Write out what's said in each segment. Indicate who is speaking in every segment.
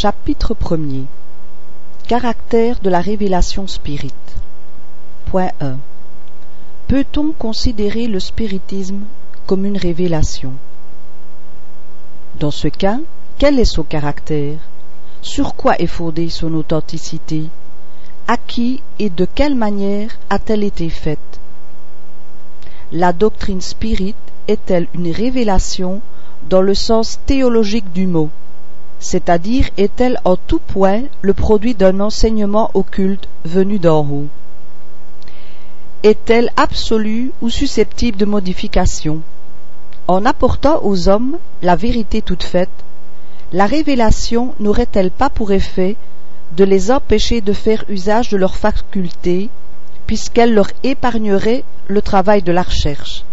Speaker 1: Chapitre 1er Caractère de la révélation spirite. Point 1 Peut-on considérer le spiritisme comme une révélation? Dans ce cas, quel est son caractère? Sur quoi est fondée son authenticité? À qui et de quelle manière a-t-elle été faite? La doctrine spirit est-elle une révélation dans le sens théologique du mot? C'est-à-dire est-elle en tout point le produit d'un enseignement occulte venu d'en haut Est-elle absolue ou susceptible de modification En apportant aux hommes la vérité toute faite, la révélation n'aurait-elle pas pour effet de les empêcher de faire usage de leurs facultés, puisqu'elle leur épargnerait le travail de la recherche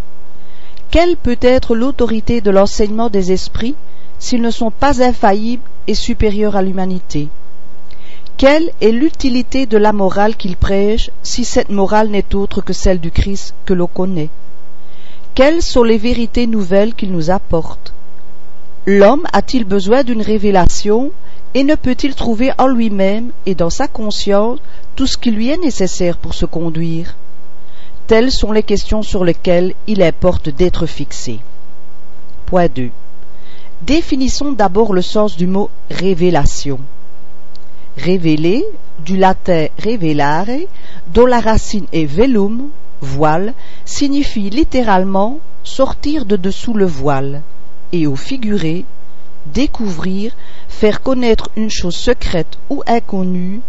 Speaker 1: Quelle peut être l'autorité de l'enseignement des esprits s'ils ne sont pas infaillibles et supérieurs à l'humanité Quelle est l'utilité de la morale qu'ils prêchent si cette morale n'est autre que celle du Christ que l'on connaît? Quelles sont les vérités nouvelles qu'ils nous apportent? L'homme a-t-il besoin d'une révélation et ne peut-il trouver en lui-même et dans sa conscience tout ce qui lui est nécessaire pour se conduire? Telles sont les questions sur lesquelles il importe d'être fixé. Point 2. Définissons d'abord le sens du mot révélation. Révéler, du latin revelare, dont la racine est velum, voile, signifie littéralement sortir de dessous le voile, et au figuré, découvrir, faire connaître une chose secrète ou inconnue.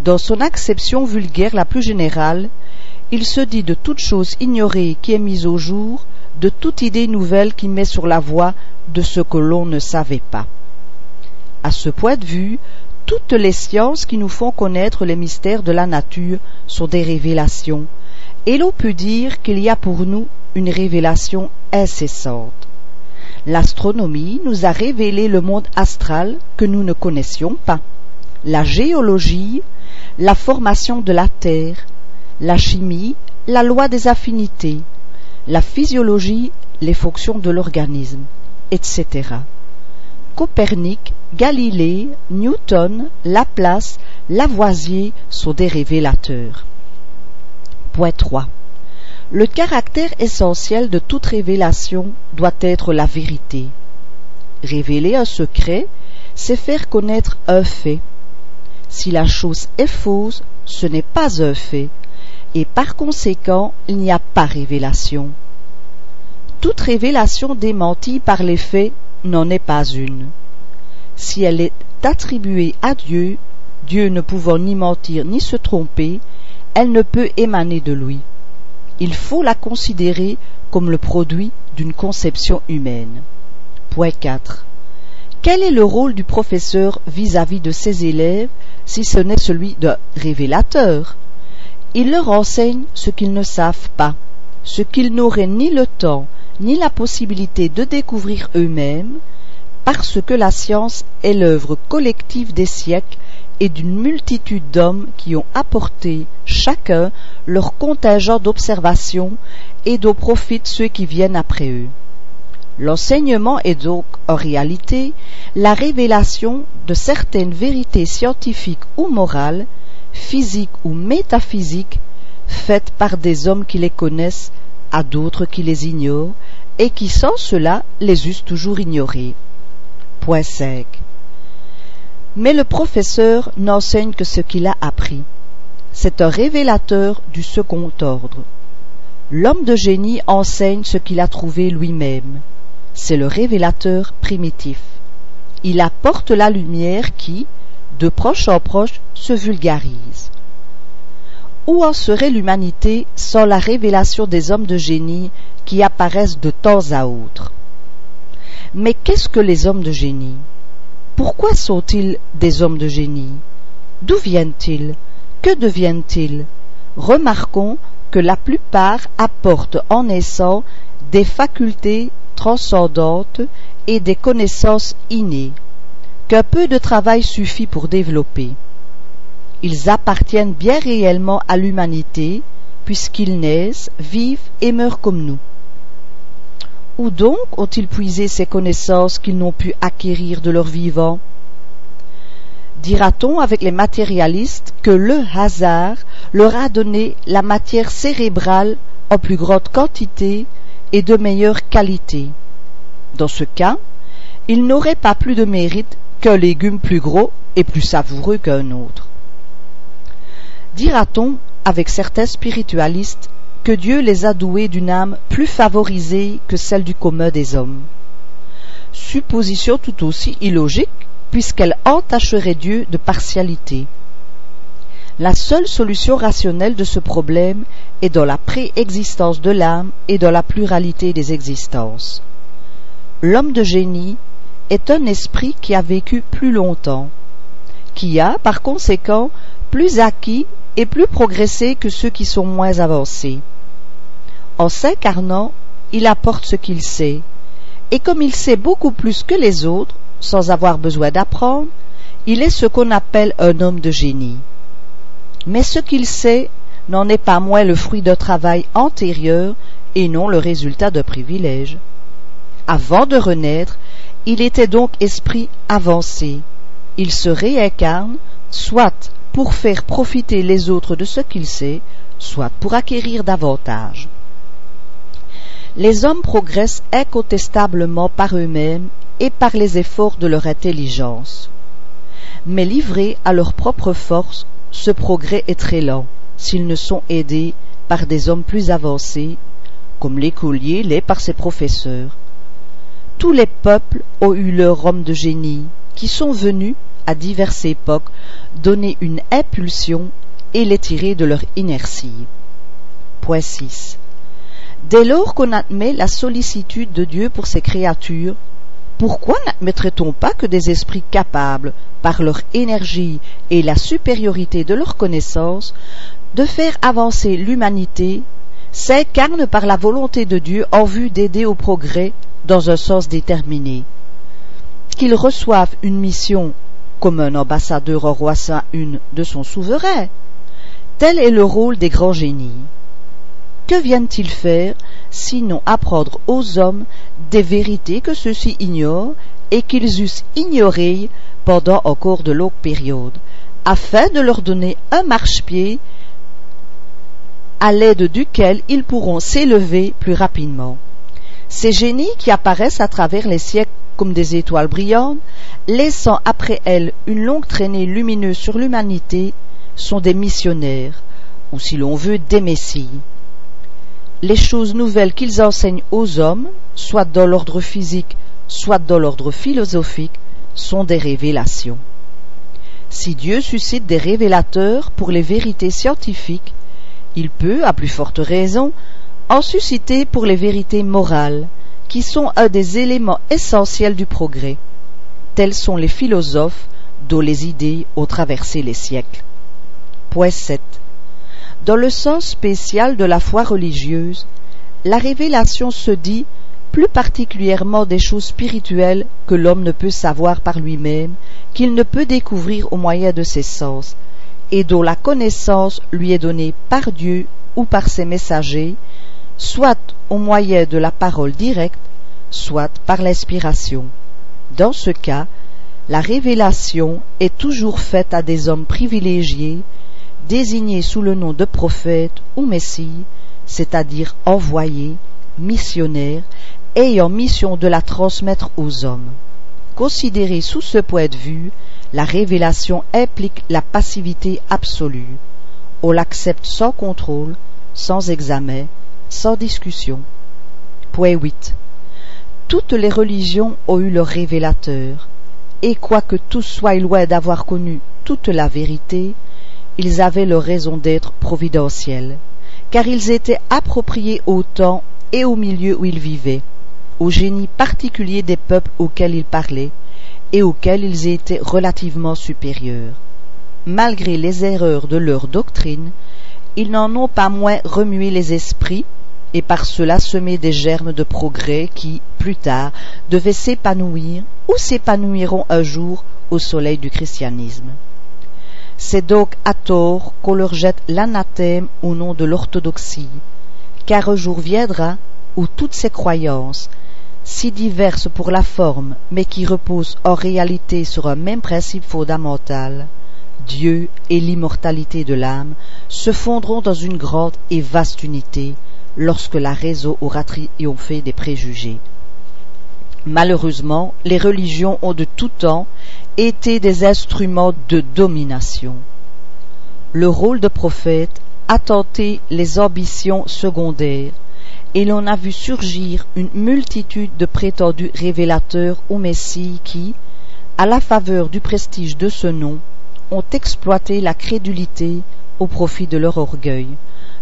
Speaker 1: Dans son acception vulgaire la plus générale, il se dit de toute chose ignorée qui est mise au jour, de toute idée nouvelle qui met sur la voie de ce que l'on ne savait pas. À ce point de vue, toutes les sciences qui nous font connaître les mystères de la nature sont des révélations, et l'on peut dire qu'il y a pour nous une révélation incessante. L'astronomie nous a révélé le monde astral que nous ne connaissions pas, la géologie, la formation de la Terre, la chimie, la loi des affinités, la physiologie, les fonctions de l'organisme, etc. Copernic, Galilée, Newton, Laplace, Lavoisier sont des révélateurs. Point 3. Le caractère essentiel de toute révélation doit être la vérité. Révéler un secret, c'est faire connaître un fait. Si la chose est fausse, ce n'est pas un fait, et par conséquent il n'y a pas révélation. Toute révélation démentie par les faits n'en est pas une. Si elle est attribuée à Dieu, Dieu ne pouvant ni mentir ni se tromper, elle ne peut émaner de lui. Il faut la considérer comme le produit d'une conception humaine. Point 4. Quel est le rôle du professeur vis-à-vis -vis de ses élèves si ce n'est celui de révélateur? Il leur enseigne ce qu'ils ne savent pas, ce qu'ils n'auraient ni le temps ni la possibilité de découvrir eux-mêmes, parce que la science est l'œuvre collective des siècles et d'une multitude d'hommes qui ont apporté chacun leur contingent d'observation et dont profitent ceux qui viennent après eux. L'enseignement est donc en réalité la révélation de certaines vérités scientifiques ou morales physiques ou métaphysiques faites par des hommes qui les connaissent à d'autres qui les ignorent et qui sans cela les eussent toujours ignorés. Point 5. Mais le professeur n'enseigne que ce qu'il a appris. C'est un révélateur du second ordre. L'homme de génie enseigne ce qu'il a trouvé lui-même. C'est le révélateur primitif. Il apporte la lumière qui, de proche en proche, se vulgarise. Où en serait l'humanité sans la révélation des hommes de génie qui apparaissent de temps à autre? Mais qu'est-ce que les hommes de génie? Pourquoi sont-ils des hommes de génie? D'où viennent-ils? Que deviennent-ils? Remarquons que la plupart apportent en naissant des facultés transcendantes et des connaissances innées qu'un peu de travail suffit pour développer. Ils appartiennent bien réellement à l'humanité, puisqu'ils naissent, vivent et meurent comme nous. Où donc ont-ils puisé ces connaissances qu'ils n'ont pu acquérir de leur vivant? Dira-t-on avec les matérialistes que le hasard leur a donné la matière cérébrale en plus grande quantité et de meilleure qualité? Dans ce cas, ils n'auraient pas plus de mérite légume plus gros et plus savoureux qu'un autre. Dira-t-on avec certains spiritualistes que Dieu les a doués d'une âme plus favorisée que celle du commun des hommes? Supposition tout aussi illogique puisqu'elle entacherait Dieu de partialité. La seule solution rationnelle de ce problème est dans la préexistence de l'âme et dans la pluralité des existences. L'homme de génie est un esprit qui a vécu plus longtemps, qui a, par conséquent, plus acquis et plus progressé que ceux qui sont moins avancés. En s'incarnant, il apporte ce qu'il sait, et comme il sait beaucoup plus que les autres, sans avoir besoin d'apprendre, il est ce qu'on appelle un homme de génie. Mais ce qu'il sait n'en est pas moins le fruit d'un travail antérieur et non le résultat d'un privilège. Avant de renaître, il était donc esprit avancé. Il se réincarne, soit pour faire profiter les autres de ce qu'il sait, soit pour acquérir davantage. Les hommes progressent incontestablement par eux-mêmes et par les efforts de leur intelligence. Mais livrés à leur propre force, ce progrès est très lent s'ils ne sont aidés par des hommes plus avancés, comme l'écolier l'est par ses professeurs. Tous les peuples ont eu leur homme de génie, qui sont venus, à diverses époques, donner une impulsion et les tirer de leur inertie. Point 6. Dès lors qu'on admet la sollicitude de Dieu pour ses créatures, pourquoi n'admettrait-on pas que des esprits capables, par leur énergie et la supériorité de leur connaissance, de faire avancer l'humanité, s'incarnent par la volonté de Dieu en vue d'aider au progrès dans un sens déterminé Qu'ils reçoivent une mission comme un ambassadeur au roi saint une de son souverain. Tel est le rôle des grands génies. Que viennent-ils faire sinon apprendre aux hommes des vérités que ceux-ci ignorent et qu'ils eussent ignorées pendant encore de longues périodes, afin de leur donner un marchepied à l'aide duquel ils pourront s'élever plus rapidement. Ces génies qui apparaissent à travers les siècles comme des étoiles brillantes, laissant après elles une longue traînée lumineuse sur l'humanité, sont des missionnaires, ou si l'on veut des messies les choses nouvelles qu'ils enseignent aux hommes, soit dans l'ordre physique, soit dans l'ordre philosophique, sont des révélations. Si Dieu suscite des révélateurs pour les vérités scientifiques, il peut, à plus forte raison, en susciter pour les vérités morales, qui sont un des éléments essentiels du progrès. Tels sont les philosophes dont les idées ont traversé les siècles. Point 7. Dans le sens spécial de la foi religieuse, la révélation se dit plus particulièrement des choses spirituelles que l'homme ne peut savoir par lui-même, qu'il ne peut découvrir au moyen de ses sens, et dont la connaissance lui est donnée par Dieu ou par ses messagers, soit au moyen de la parole directe, soit par l'inspiration. Dans ce cas, la révélation est toujours faite à des hommes privilégiés désignés sous le nom de prophète ou messie, c'est-à-dire envoyés, missionnaires, ayant mission de la transmettre aux hommes. Considéré sous ce point de vue, la révélation implique la passivité absolue. On l'accepte sans contrôle, sans examen, sans discussion. Point 8. Toutes les religions ont eu leur révélateur, et quoique tous soient loin d'avoir connu toute la vérité, ils avaient leur raison d'être providentielle, car ils étaient appropriés au temps et au milieu où ils vivaient, au génie particulier des peuples auxquels ils parlaient, et auxquels ils étaient relativement supérieurs. Malgré les erreurs de leur doctrine, ils n'en ont pas moins remué les esprits, et par cela semé des germes de progrès qui, plus tard, devaient s'épanouir ou s'épanouiront un jour au soleil du christianisme. C'est donc à tort qu'on leur jette l'anathème au nom de l'orthodoxie, car un jour viendra où toutes ces croyances, si diverses pour la forme, mais qui reposent en réalité sur un même principe fondamental, Dieu et l'immortalité de l'âme, se fondront dans une grande et vaste unité lorsque la raison aura triomphé des préjugés. Malheureusement, les religions ont de tout temps été des instruments de domination. Le rôle de prophète a tenté les ambitions secondaires, et l'on a vu surgir une multitude de prétendus révélateurs ou messies qui, à la faveur du prestige de ce nom, ont exploité la crédulité au profit de leur orgueil,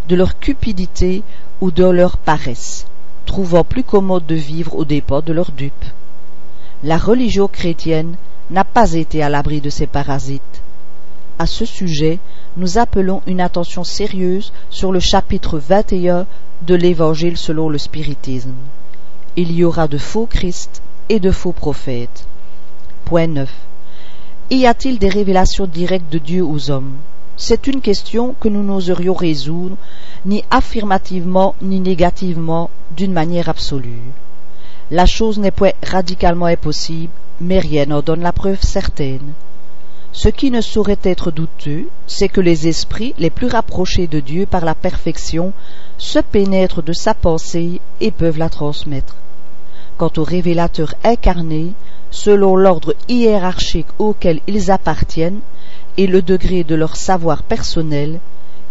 Speaker 1: de leur cupidité ou de leur paresse trouvant plus commode de vivre aux dépens de leurs dupes. La religion chrétienne n'a pas été à l'abri de ces parasites. À ce sujet, nous appelons une attention sérieuse sur le chapitre 21 de l'Évangile selon le spiritisme. Il y aura de faux Christ et de faux prophètes. Point 9. Y a-t-il des révélations directes de Dieu aux hommes? C'est une question que nous n'oserions résoudre ni affirmativement ni négativement d'une manière absolue. La chose n'est point radicalement impossible, mais rien n'en donne la preuve certaine. Ce qui ne saurait être douteux, c'est que les esprits les plus rapprochés de Dieu par la perfection se pénètrent de sa pensée et peuvent la transmettre. Quant aux révélateurs incarnés, selon l'ordre hiérarchique auquel ils appartiennent et le degré de leur savoir personnel,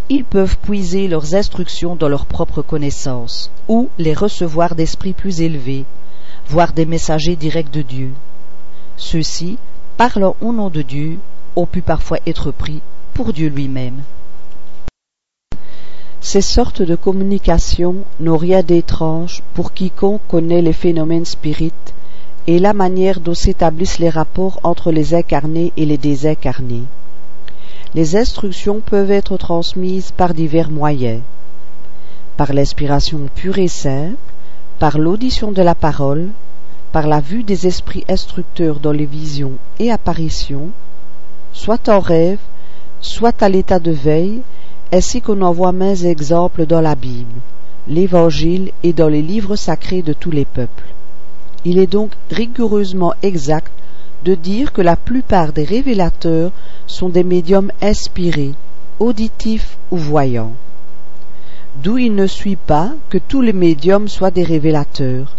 Speaker 1: ils peuvent puiser leurs instructions dans leur propre connaissance, ou les recevoir d'esprits plus élevés, voire des messagers directs de Dieu. Ceux-ci, parlant au nom de Dieu, ont pu parfois être pris pour Dieu lui-même. Ces sortes de communications n'ont rien d'étrange pour quiconque connaît les phénomènes spirites et la manière dont s'établissent les rapports entre les incarnés et les désincarnés les instructions peuvent être transmises par divers moyens. Par l'inspiration pure et simple, par l'audition de la parole, par la vue des esprits instructeurs dans les visions et apparitions, soit en rêve, soit à l'état de veille, ainsi qu'on en voit mains exemples dans la Bible, l'Évangile et dans les livres sacrés de tous les peuples. Il est donc rigoureusement exact de dire que la plupart des révélateurs sont des médiums inspirés, auditifs ou voyants. D'où il ne suit pas que tous les médiums soient des révélateurs,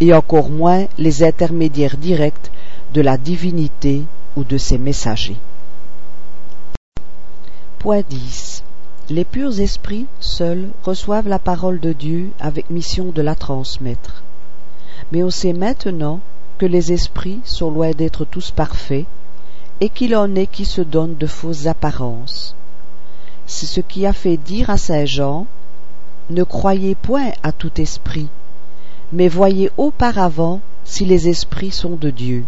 Speaker 1: et encore moins les intermédiaires directs de la divinité ou de ses messagers. Point 10. Les purs esprits seuls reçoivent la parole de Dieu avec mission de la transmettre. Mais on sait maintenant que les esprits sont loin d'être tous parfaits, et qu'il en est qui se donnent de fausses apparences. C'est ce qui a fait dire à Saint Jean Ne croyez point à tout esprit, mais voyez auparavant si les esprits sont de Dieu.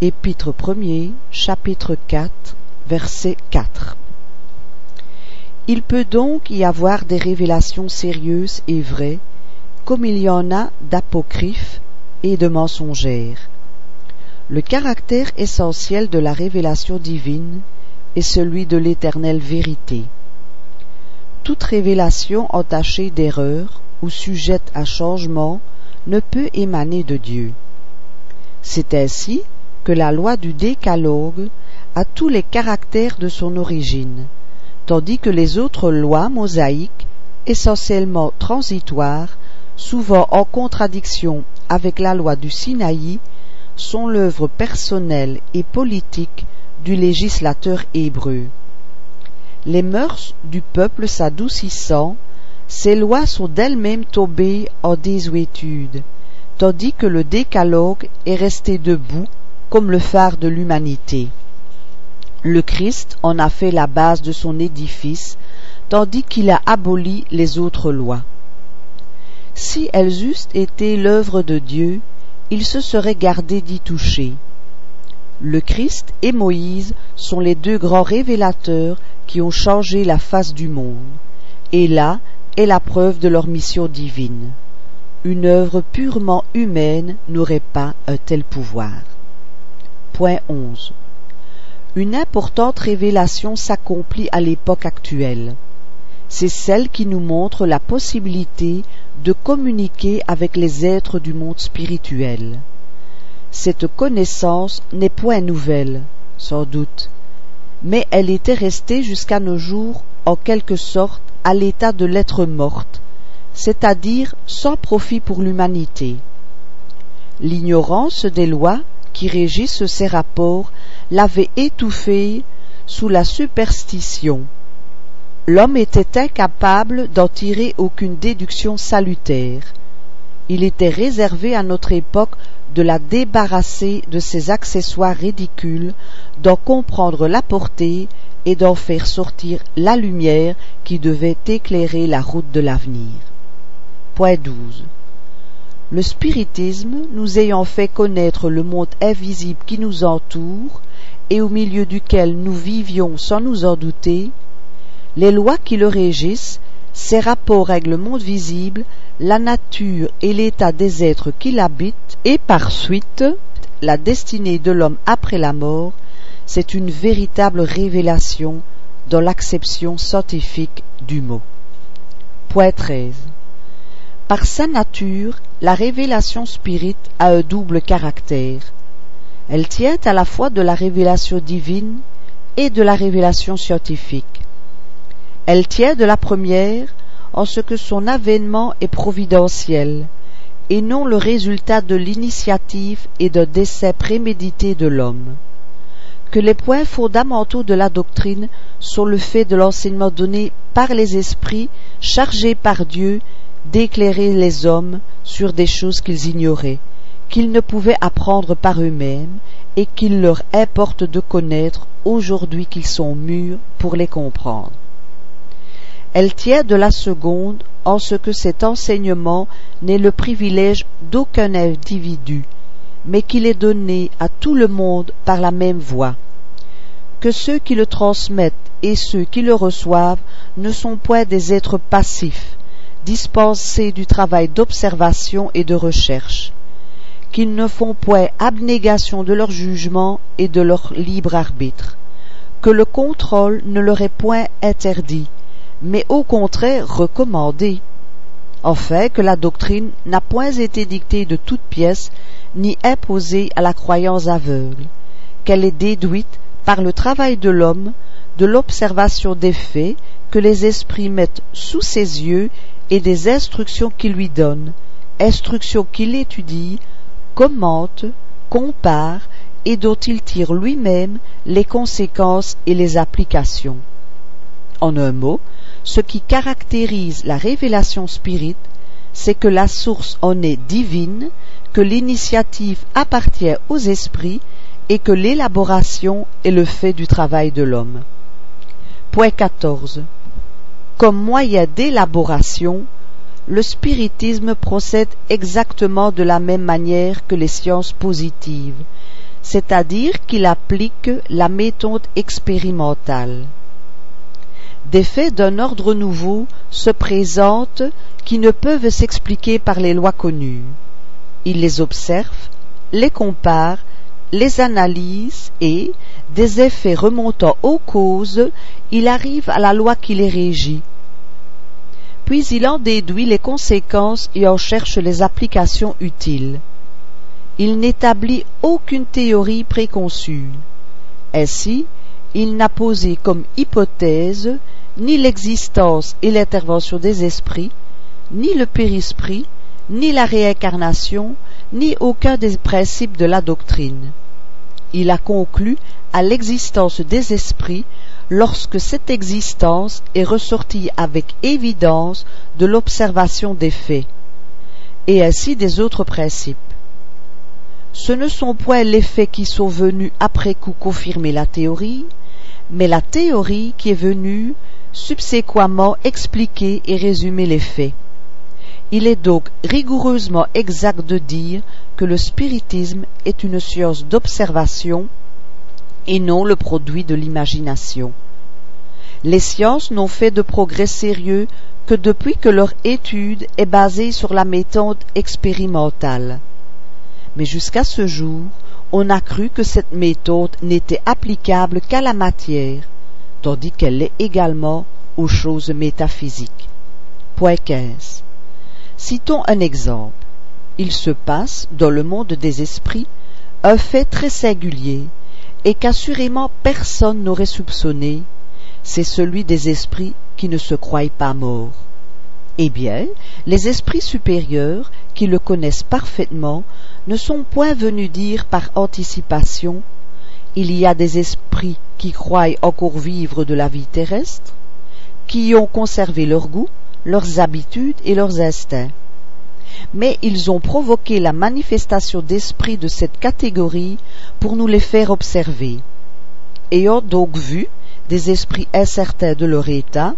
Speaker 1: Épître 1 chapitre 4, verset 4. Il peut donc y avoir des révélations sérieuses et vraies, comme il y en a d'apocryphes et de mensongères. Le caractère essentiel de la révélation divine est celui de l'éternelle vérité. Toute révélation entachée d'erreur ou sujette à changement ne peut émaner de Dieu. C'est ainsi la loi du décalogue a tous les caractères de son origine, tandis que les autres lois mosaïques, essentiellement transitoires, souvent en contradiction avec la loi du Sinaï, sont l'œuvre personnelle et politique du législateur hébreu. Les mœurs du peuple s'adoucissant, ces lois sont d'elles-mêmes tombées en désuétude, tandis que le décalogue est resté debout comme le phare de l'humanité. Le Christ en a fait la base de son édifice, tandis qu'il a aboli les autres lois. Si elles eussent été l'œuvre de Dieu, il se serait gardé d'y toucher. Le Christ et Moïse sont les deux grands révélateurs qui ont changé la face du monde, et là est la preuve de leur mission divine. Une œuvre purement humaine n'aurait pas un tel pouvoir. Point 11. Une importante révélation s'accomplit à l'époque actuelle. c'est celle qui nous montre la possibilité de communiquer avec les êtres du monde spirituel. Cette connaissance n'est point nouvelle, sans doute, mais elle était restée jusqu'à nos jours en quelque sorte à l'état de l'être morte, c'est-à-dire sans profit pour l'humanité. L'ignorance des lois qui régissent ces rapports l'avait étouffée sous la superstition. L'homme était incapable d'en tirer aucune déduction salutaire. Il était réservé à notre époque de la débarrasser de ses accessoires ridicules, d'en comprendre la portée et d'en faire sortir la lumière qui devait éclairer la route de l'avenir. Point 12. Le spiritisme, nous ayant fait connaître le monde invisible qui nous entoure et au milieu duquel nous vivions sans nous en douter, les lois qui le régissent, ses rapports avec le monde visible, la nature et l'état des êtres qui l'habitent, et par suite la destinée de l'homme après la mort, c'est une véritable révélation dans l'acception scientifique du mot. Point 13. Par sa nature, la révélation spirite a un double caractère. Elle tient à la fois de la révélation divine et de la révélation scientifique. Elle tient de la première en ce que son avènement est providentiel, et non le résultat de l'initiative et d'un décès prémédité de l'homme. Que les points fondamentaux de la doctrine sont le fait de l'enseignement donné par les esprits chargés par Dieu d'éclairer les hommes sur des choses qu'ils ignoraient, qu'ils ne pouvaient apprendre par eux-mêmes, et qu'il leur importe de connaître aujourd'hui qu'ils sont mûrs pour les comprendre. Elle tient de la seconde en ce que cet enseignement n'est le privilège d'aucun individu, mais qu'il est donné à tout le monde par la même voie. Que ceux qui le transmettent et ceux qui le reçoivent ne sont point des êtres passifs, dispensés du travail d'observation et de recherche, qu'ils ne font point abnégation de leur jugement et de leur libre arbitre, que le contrôle ne leur est point interdit, mais au contraire recommandé. Enfin, que la doctrine n'a point été dictée de toute pièce, ni imposée à la croyance aveugle, qu'elle est déduite par le travail de l'homme, de l'observation des faits que les esprits mettent sous ses yeux et des instructions qu'il lui donne, instructions qu'il étudie, commente, compare et dont il tire lui-même les conséquences et les applications. En un mot, ce qui caractérise la révélation spirite, c'est que la source en est divine, que l'initiative appartient aux esprits et que l'élaboration est le fait du travail de l'homme. Point 14. Comme moyen d'élaboration, le spiritisme procède exactement de la même manière que les sciences positives, c'est-à-dire qu'il applique la méthode expérimentale. Des faits d'un ordre nouveau se présentent qui ne peuvent s'expliquer par les lois connues. Il les observe, les compare, les analyse et, des effets remontant aux causes, il arrive à la loi qui les régit. Puis il en déduit les conséquences et en cherche les applications utiles. Il n'établit aucune théorie préconçue. Ainsi, il n'a posé comme hypothèse ni l'existence et l'intervention des esprits, ni le périsprit, ni la réincarnation, ni aucun des principes de la doctrine. Il a conclu à l'existence des esprits lorsque cette existence est ressortie avec évidence de l'observation des faits, et ainsi des autres principes. Ce ne sont point les faits qui sont venus après coup confirmer la théorie, mais la théorie qui est venue subséquemment expliquer et résumer les faits. Il est donc rigoureusement exact de dire que le spiritisme est une science d'observation et non le produit de l'imagination. Les sciences n'ont fait de progrès sérieux que depuis que leur étude est basée sur la méthode expérimentale. Mais jusqu'à ce jour, on a cru que cette méthode n'était applicable qu'à la matière, tandis qu'elle l'est également aux choses métaphysiques. Point 15. Citons un exemple. Il se passe, dans le monde des esprits, un fait très singulier, et qu'assurément personne n'aurait soupçonné, c'est celui des esprits qui ne se croient pas morts. Eh bien, les esprits supérieurs, qui le connaissent parfaitement, ne sont point venus dire par anticipation il y a des esprits qui croient encore vivre de la vie terrestre, qui y ont conservé leur goût, leurs habitudes et leurs instincts. Mais ils ont provoqué la manifestation d'esprits de cette catégorie pour nous les faire observer. Ayant donc vu des esprits incertains de leur état,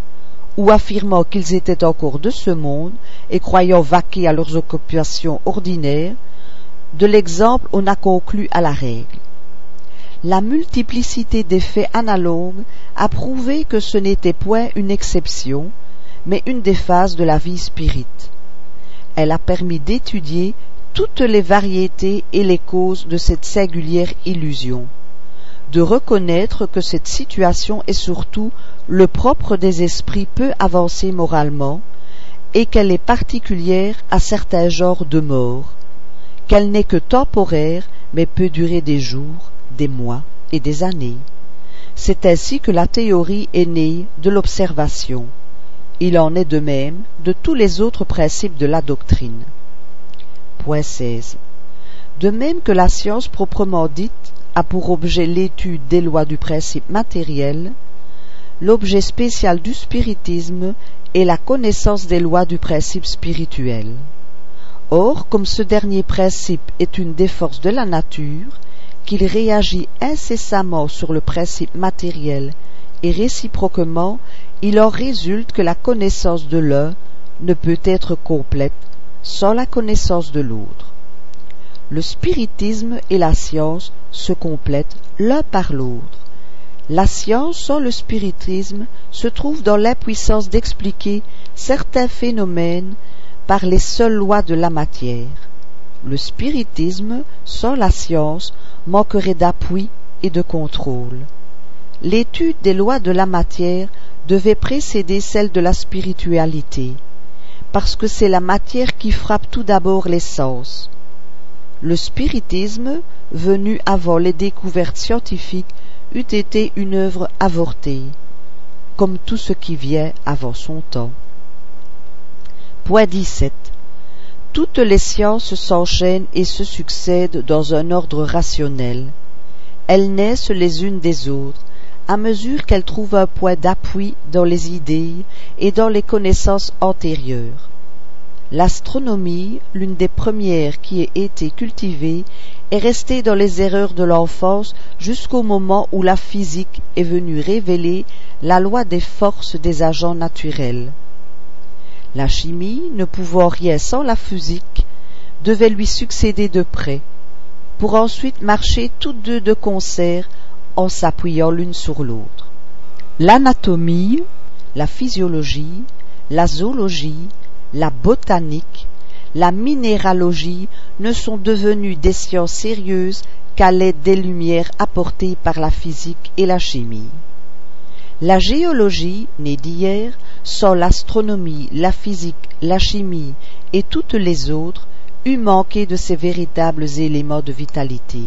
Speaker 1: ou affirmant qu'ils étaient encore de ce monde et croyant vaquer à leurs occupations ordinaires, de l'exemple on a conclu à la règle. La multiplicité des faits analogues a prouvé que ce n'était point une exception, mais une des phases de la vie spirite. Elle a permis d'étudier toutes les variétés et les causes de cette singulière illusion, de reconnaître que cette situation est surtout le propre des esprits peu avancés moralement, et qu'elle est particulière à certains genres de mort, qu'elle n'est que temporaire mais peut durer des jours, des mois et des années. C'est ainsi que la théorie est née de l'observation. Il en est de même de tous les autres principes de la doctrine. Point 16. De même que la science proprement dite a pour objet l'étude des lois du principe matériel, l'objet spécial du spiritisme est la connaissance des lois du principe spirituel. Or, comme ce dernier principe est une des forces de la nature, qu'il réagit incessamment sur le principe matériel et réciproquement, il en résulte que la connaissance de l'un ne peut être complète sans la connaissance de l'autre. Le spiritisme et la science se complètent l'un par l'autre. La science sans le spiritisme se trouve dans l'impuissance d'expliquer certains phénomènes par les seules lois de la matière. Le spiritisme sans la science manquerait d'appui et de contrôle. L'étude des lois de la matière devait précéder celle de la spiritualité, parce que c'est la matière qui frappe tout d'abord les sens. Le spiritisme, venu avant les découvertes scientifiques, eût été une œuvre avortée, comme tout ce qui vient avant son temps. Point 17. Toutes les sciences s'enchaînent et se succèdent dans un ordre rationnel. Elles naissent les unes des autres, à mesure qu'elles trouvent un point d'appui dans les idées et dans les connaissances antérieures. L'astronomie, l'une des premières qui ait été cultivée, est restée dans les erreurs de l'enfance jusqu'au moment où la physique est venue révéler la loi des forces des agents naturels. La chimie, ne pouvant rien sans la physique, devait lui succéder de près, pour ensuite marcher toutes deux de concert en s'appuyant l'une sur l'autre. L'anatomie, la physiologie, la zoologie, la botanique, la minéralogie ne sont devenues des sciences sérieuses qu'à l'aide des lumières apportées par la physique et la chimie. La géologie, née d'hier, sans l'astronomie, la physique, la chimie et toutes les autres, eût manqué de ces véritables éléments de vitalité.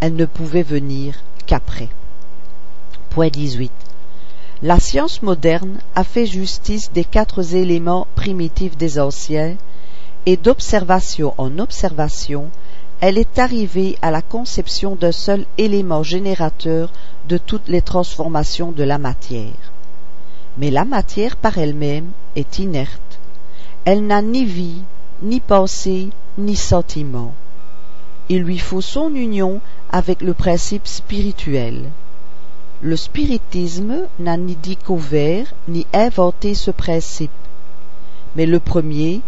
Speaker 1: Elle ne pouvait venir qu'après. Point 18. La science moderne a fait justice des quatre éléments primitifs des anciens, et d'observation en observation, elle est arrivée à la conception d'un seul élément générateur de toutes les transformations de la matière. Mais la matière par elle-même est inerte. Elle n'a ni vie, ni pensée, ni sentiment. Il lui faut son union avec le principe spirituel. Le spiritisme n'a ni découvert ni inventé ce principe, mais le premier,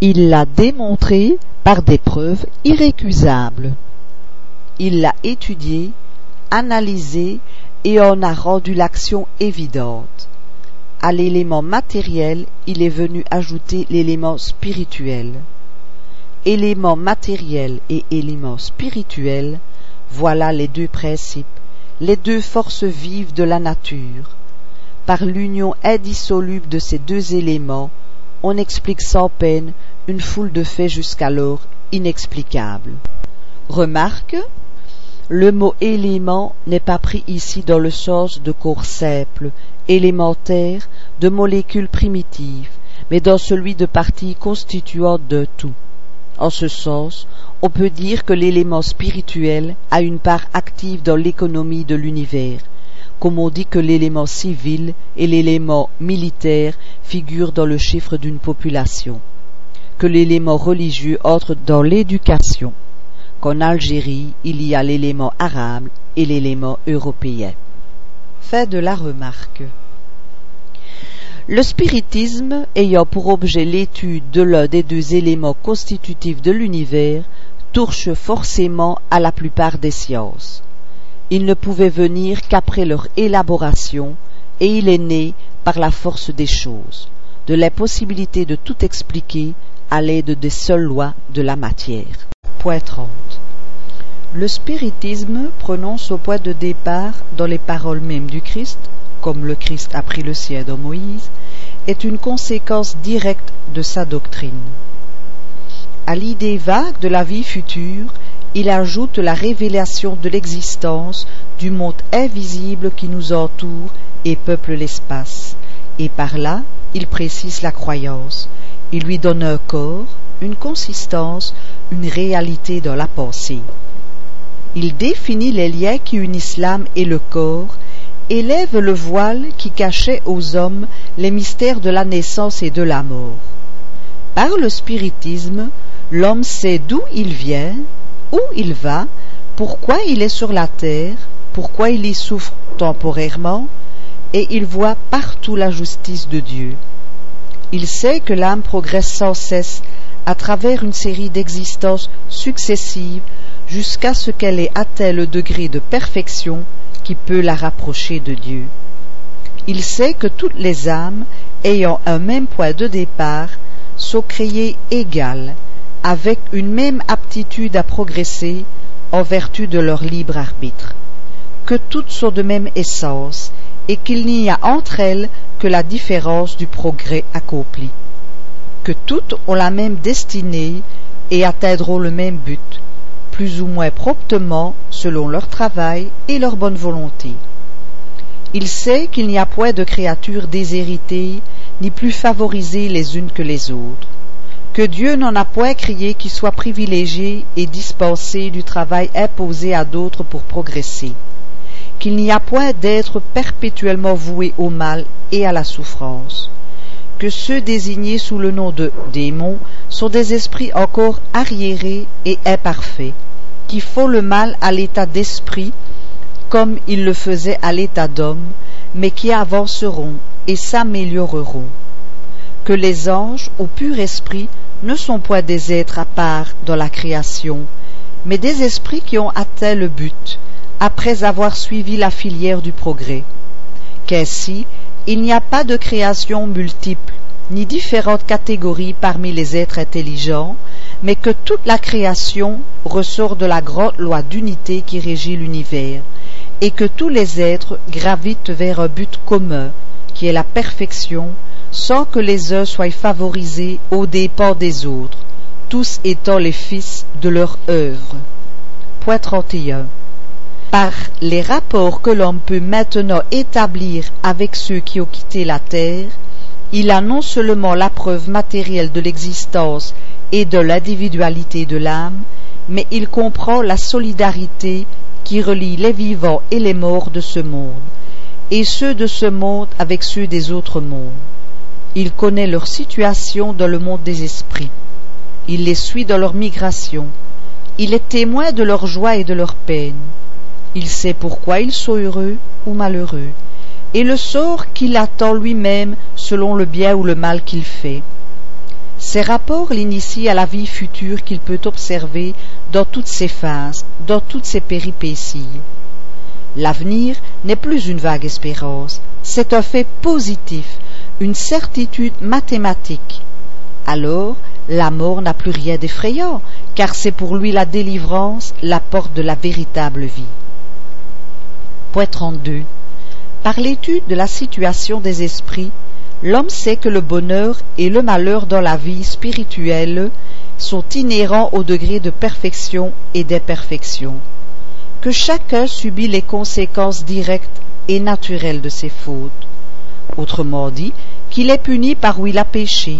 Speaker 1: il l'a démontré par des preuves irrécusables. Il l'a étudié, analysé et en a rendu l'action évidente. À l'élément matériel, il est venu ajouter l'élément spirituel. Élément matériel et élément spirituel, voilà les deux principes, les deux forces vives de la nature. par l'union indissoluble de ces deux éléments, on explique sans peine une foule de faits jusqu'alors inexplicables. Remarque, le mot élément n'est pas pris ici dans le sens de corps simple, élémentaire, de molécules primitives, mais dans celui de parties constituantes de tout. En ce sens, on peut dire que l'élément spirituel a une part active dans l'économie de l'univers, comme on dit que l'élément civil et l'élément militaire figurent dans le chiffre d'une population, que l'élément religieux entre dans l'éducation, qu'en Algérie il y a l'élément arabe et l'élément européen. Fait de la remarque. Le spiritisme, ayant pour objet l'étude de l'un des deux éléments constitutifs de l'univers, touche forcément à la plupart des sciences. Il ne pouvait venir qu'après leur élaboration, et il est né par la force des choses, de l'impossibilité de tout expliquer à l'aide des seules lois de la matière. Point 30. Le spiritisme prononce au point de départ dans les paroles mêmes du Christ, comme le Christ a pris le ciel dans Moïse, est une conséquence directe de sa doctrine. À l'idée vague de la vie future, il ajoute la révélation de l'existence du monde invisible qui nous entoure et peuple l'espace, et par là il précise la croyance, il lui donne un corps, une consistance, une réalité dans la pensée. Il définit les liens qui unissent l'âme et le corps, élève le voile qui cachait aux hommes les mystères de la naissance et de la mort. Par le spiritisme, L'homme sait d'où il vient, où il va, pourquoi il est sur la terre, pourquoi il y souffre temporairement, et il voit partout la justice de Dieu. Il sait que l'âme progresse sans cesse à travers une série d'existences successives jusqu'à ce qu'elle ait atteint le degré de perfection qui peut la rapprocher de Dieu. Il sait que toutes les âmes, ayant un même point de départ, sont créées égales avec une même aptitude à progresser en vertu de leur libre arbitre, que toutes sont de même essence et qu'il n'y a entre elles que la différence du progrès accompli, que toutes ont la même destinée et atteindront le même but, plus ou moins promptement selon leur travail et leur bonne volonté. Il sait qu'il n'y a point de créatures déshéritées ni plus favorisées les unes que les autres, que Dieu n'en a point crié qu'ils soient privilégiés et dispensés du travail imposé à d'autres pour progresser, qu'il n'y a point d'être perpétuellement voués au mal et à la souffrance, que ceux désignés sous le nom de démons sont des esprits encore arriérés et imparfaits, qui font le mal à l'état d'esprit comme ils le faisaient à l'état d'homme, mais qui avanceront et s'amélioreront que les anges au pur esprit ne sont point des êtres à part dans la création, mais des esprits qui ont atteint le but, après avoir suivi la filière du progrès. Qu'ainsi, il n'y a pas de création multiple, ni différentes catégories parmi les êtres intelligents, mais que toute la création ressort de la grande loi d'unité qui régit l'univers, et que tous les êtres gravitent vers un but commun, qui est la perfection, sans que les uns soient favorisés aux dépens des autres, tous étant les fils de leur œuvre. Point 31. Par les rapports que l'homme peut maintenant établir avec ceux qui ont quitté la terre, il a non seulement la preuve matérielle de l'existence et de l'individualité de l'âme, mais il comprend la solidarité qui relie les vivants et les morts de ce monde, et ceux de ce monde avec ceux des autres mondes. Il connaît leur situation dans le monde des esprits. Il les suit dans leur migration. Il est témoin de leur joie et de leur peine. Il sait pourquoi ils sont heureux ou malheureux, et le sort qu'il attend lui-même selon le bien ou le mal qu'il fait. Ces rapports l'initient à la vie future qu'il peut observer dans toutes ses phases, dans toutes ses péripéties. L'avenir n'est plus une vague espérance, c'est un fait positif une certitude mathématique. Alors, la mort n'a plus rien d'effrayant, car c'est pour lui la délivrance, la porte de la véritable vie. Point 32. Par l'étude de la situation des esprits, l'homme sait que le bonheur et le malheur dans la vie spirituelle sont inhérents au degré de perfection et d'imperfection, que chacun subit les conséquences directes et naturelles de ses fautes. Autrement dit, qu'il est puni par où il a péché,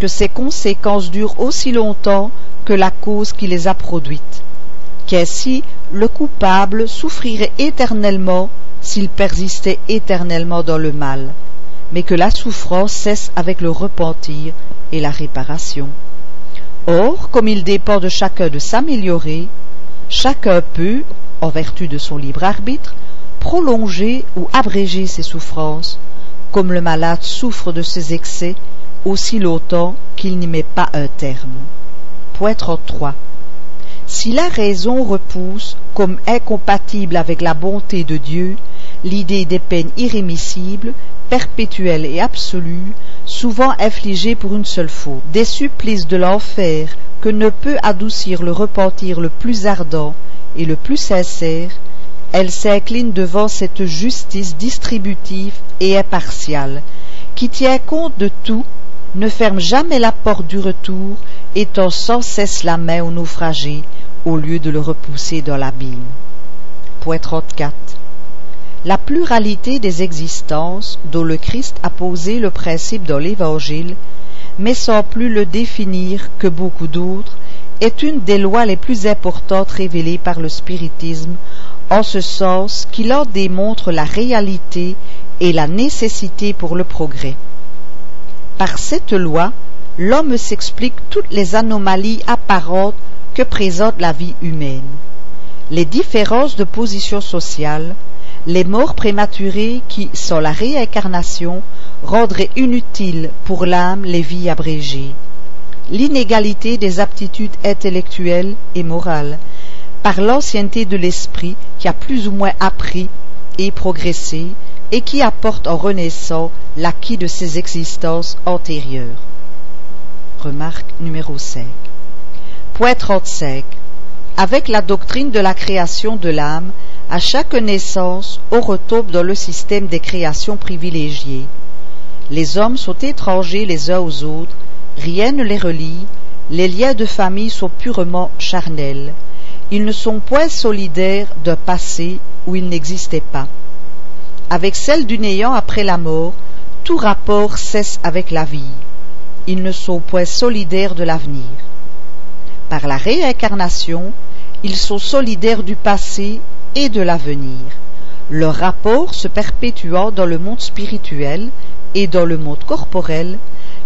Speaker 1: que ses conséquences durent aussi longtemps que la cause qui les a produites, qu'ainsi le coupable souffrirait éternellement s'il persistait éternellement dans le mal, mais que la souffrance cesse avec le repentir et la réparation. Or, comme il dépend de chacun de s'améliorer, chacun peut, en vertu de son libre arbitre, prolonger ou abréger ses souffrances, comme le malade souffre de ses excès aussi longtemps qu'il n'y met pas un terme. Point 33. Si la raison repousse, comme incompatible avec la bonté de Dieu, l'idée des peines irrémissibles, perpétuelles et absolues, souvent infligées pour une seule faute, des supplices de l'enfer que ne peut adoucir le repentir le plus ardent et le plus sincère, elle s'incline devant cette justice distributive et impartiale, qui tient compte de tout, ne ferme jamais la porte du retour, étend sans cesse la main au naufragé, au lieu de le repousser dans l'abîme. Point 34. La pluralité des existences dont le Christ a posé le principe dans l'Évangile, mais sans plus le définir que beaucoup d'autres, est une des lois les plus importantes révélées par le spiritisme, en ce sens qu'il en démontre la réalité et la nécessité pour le progrès. Par cette loi, l'homme s'explique toutes les anomalies apparentes que présente la vie humaine. Les différences de position sociale, les morts prématurées qui, sans la réincarnation, rendraient inutiles pour l'âme les vies abrégées, l'inégalité des aptitudes intellectuelles et morales, par l'ancienneté de l'esprit qui a plus ou moins appris et progressé, et qui apporte en renaissant l'acquis de ses existences antérieures. Remarque numéro 5. Point 35. Avec la doctrine de la création de l'âme, à chaque naissance, on retombe dans le système des créations privilégiées. Les hommes sont étrangers les uns aux autres, rien ne les relie, les liens de famille sont purement charnels. Ils ne sont point solidaires d'un passé où ils n'existaient pas. Avec celle du néant après la mort, tout rapport cesse avec la vie. Ils ne sont point solidaires de l'avenir. Par la réincarnation, ils sont solidaires du passé et de l'avenir, leur rapport se perpétuant dans le monde spirituel et dans le monde corporel,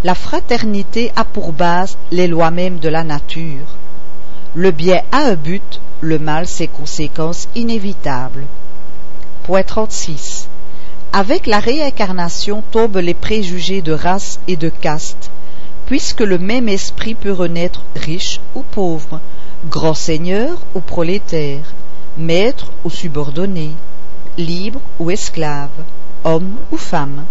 Speaker 1: la fraternité a pour base les lois mêmes de la nature. Le bien a un but, le mal ses conséquences inévitables. Point 36. Avec la réincarnation tombent les préjugés de race et de caste, puisque le même esprit peut renaître riche ou pauvre, grand seigneur ou prolétaire, maître ou subordonné, libre ou esclave, homme ou femme.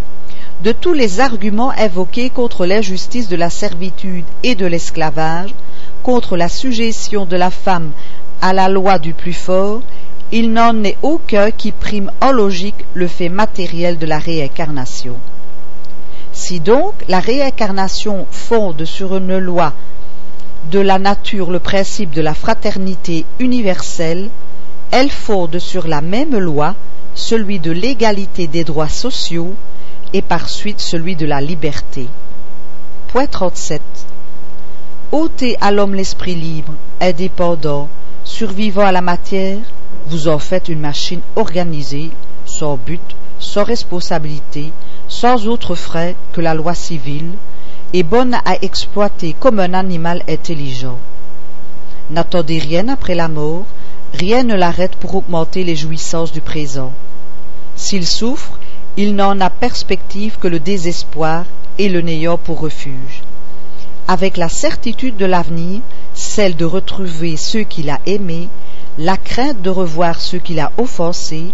Speaker 1: De tous les arguments invoqués contre l'injustice de la servitude et de l'esclavage, contre la suggestion de la femme à la loi du plus fort, il n'en est aucun qui prime en logique le fait matériel de la réincarnation. Si donc la réincarnation fonde sur une loi de la nature le principe de la fraternité universelle, elle fonde sur la même loi celui de l'égalité des droits sociaux et par suite celui de la liberté. Point 37. ôtez à l'homme l'esprit libre, indépendant, survivant à la matière, vous en faites une machine organisée, sans but, sans responsabilité, sans autre frais que la loi civile, et bonne à exploiter comme un animal intelligent. N'attendez rien après la mort, rien ne l'arrête pour augmenter les jouissances du présent. S'il souffre, il n'en a perspective que le désespoir et le néant pour refuge. Avec la certitude de l'avenir, celle de retrouver ceux qu'il a aimés, la crainte de revoir ceux qu'il a offensés,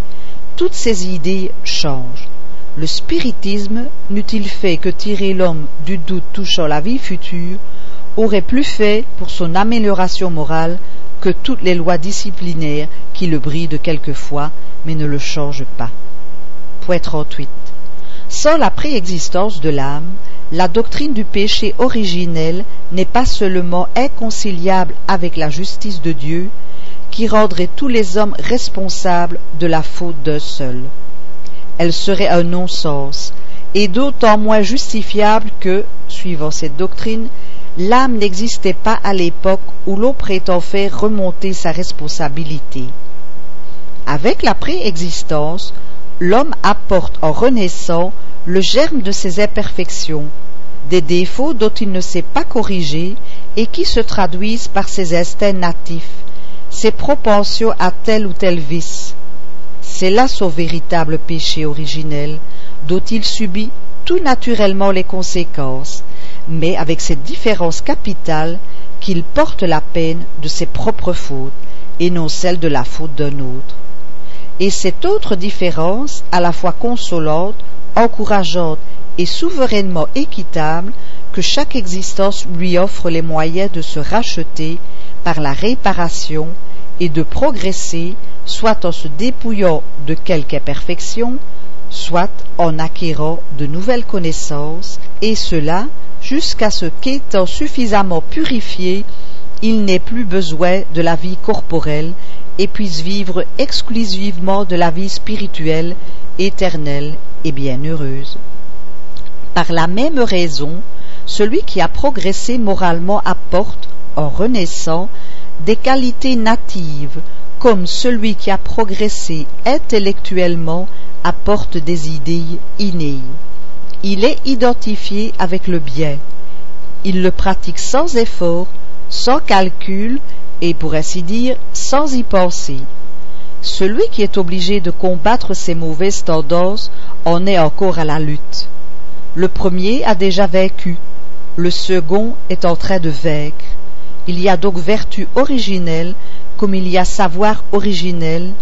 Speaker 1: toutes ces idées changent. Le spiritisme, n'eût-il fait que tirer l'homme du doute touchant la vie future, aurait plus fait pour son amélioration morale que toutes les lois disciplinaires qui le brident quelquefois, mais ne le changent pas. Point 38. Sans la préexistence de l'âme, la doctrine du péché originel n'est pas seulement inconciliable avec la justice de Dieu, qui rendrait tous les hommes responsables de la faute d'un seul. Elle serait un non-sens, et d'autant moins justifiable que, suivant cette doctrine, l'âme n'existait pas à l'époque où l'on prétend faire remonter sa responsabilité. Avec la préexistence, l'homme apporte en renaissant le germe de ses imperfections, des défauts dont il ne sait pas corriger et qui se traduisent par ses instincts natifs, ses propensions à tel ou tel vice. C'est là son véritable péché originel, dont il subit tout naturellement les conséquences, mais avec cette différence capitale qu'il porte la peine de ses propres fautes et non celle de la faute d'un autre. Et cette autre différence, à la fois consolante, encourageante et souverainement équitable, que chaque existence lui offre les moyens de se racheter par la réparation et de progresser soit en se dépouillant de quelque imperfection, soit en acquérant de nouvelles connaissances, et cela jusqu'à ce qu'étant suffisamment purifié, il n'ait plus besoin de la vie corporelle et puisse vivre exclusivement de la vie spirituelle, éternelle et bienheureuse. Par la même raison, celui qui a progressé moralement apporte, en renaissant, des qualités natives, comme celui qui a progressé intellectuellement apporte des idées innées. Il est identifié avec le bien. Il le pratique sans effort, sans calcul et, pour ainsi dire, sans y penser. Celui qui est obligé de combattre ces mauvaises tendances en est encore à la lutte. Le premier a déjà vaincu, le second est en train de vaincre. Il y a donc vertu originelle comme il y a savoir originel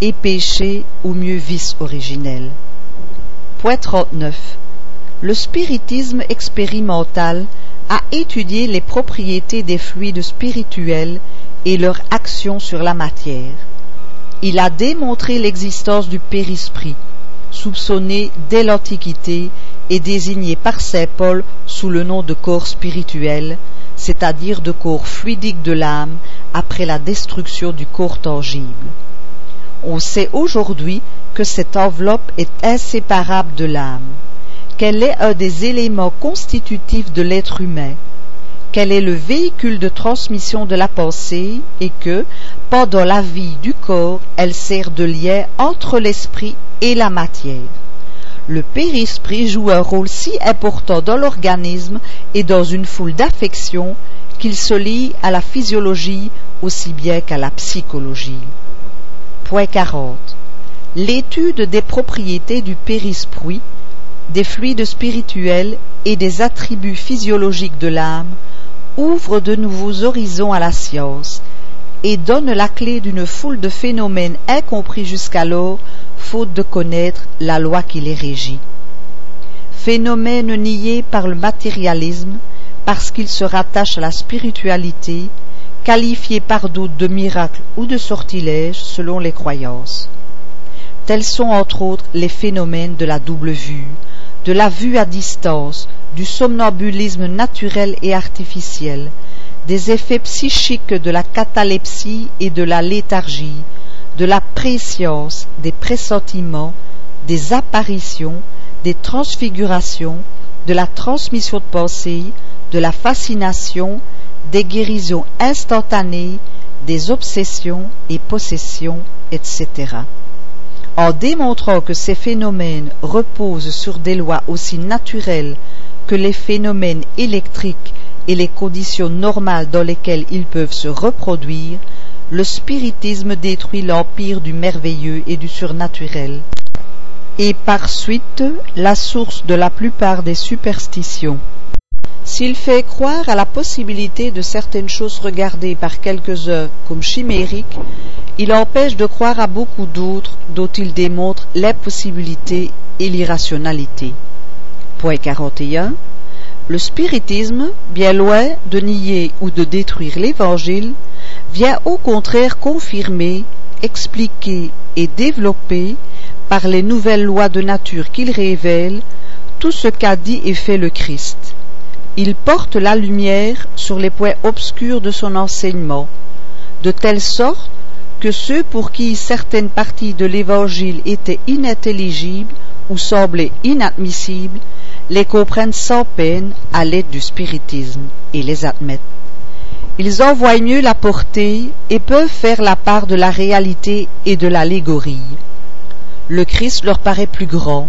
Speaker 1: et péché ou mieux vice originel. Point 39. Le spiritisme expérimental a étudié les propriétés des fluides spirituels et leur action sur la matière. Il a démontré l'existence du périsprit, soupçonné dès l'Antiquité et désigné par saint Paul sous le nom de corps spirituel, c'est-à-dire de corps fluidique de l'âme après la destruction du corps tangible. On sait aujourd'hui que cette enveloppe est inséparable de l'âme, qu'elle est un des éléments constitutifs de l'être humain, qu'elle est le véhicule de transmission de la pensée et que, pendant la vie du corps, elle sert de lien entre l'esprit et la matière. Le périsprit joue un rôle si important dans l'organisme et dans une foule d'affections qu'il se lie à la physiologie aussi bien qu'à la psychologie. Point 40. L'étude des propriétés du périsprit, des fluides spirituels et des attributs physiologiques de l'âme ouvre de nouveaux horizons à la science et donne la clé d'une foule de phénomènes incompris jusqu'alors, faute de connaître la loi qui les régit. Phénomènes niés par le matérialisme, parce qu'ils se rattachent à la spiritualité, qualifiés par d'autres de miracles ou de sortilèges selon les croyances. Tels sont entre autres les phénomènes de la double vue, de la vue à distance, du somnambulisme naturel et artificiel, des effets psychiques de la catalepsie et de la léthargie, de la préscience, des pressentiments, des apparitions, des transfigurations, de la transmission de pensée, de la fascination, des guérisons instantanées, des obsessions et possessions, etc. En démontrant que ces phénomènes reposent sur des lois aussi naturelles que les phénomènes électriques et les conditions normales dans lesquelles ils peuvent se reproduire, le spiritisme détruit l'empire du merveilleux et du surnaturel, et par suite la source de la plupart des superstitions. S'il fait croire à la possibilité de certaines choses regardées par quelques-uns comme chimériques, il empêche de croire à beaucoup d'autres dont il démontre l'impossibilité et l'irrationalité. Point 41. Le spiritisme, bien loin de nier ou de détruire l'Évangile, vient au contraire confirmer, expliquer et développer par les nouvelles lois de nature qu'il révèle, tout ce qu'a dit et fait le Christ. Il porte la lumière sur les points obscurs de son enseignement, de telle sorte que ceux pour qui certaines parties de l'Évangile étaient inintelligibles ou semblaient inadmissibles, les comprennent sans peine à l'aide du spiritisme et les admettent. Ils en voient mieux la portée et peuvent faire la part de la réalité et de l'allégorie. Le Christ leur paraît plus grand.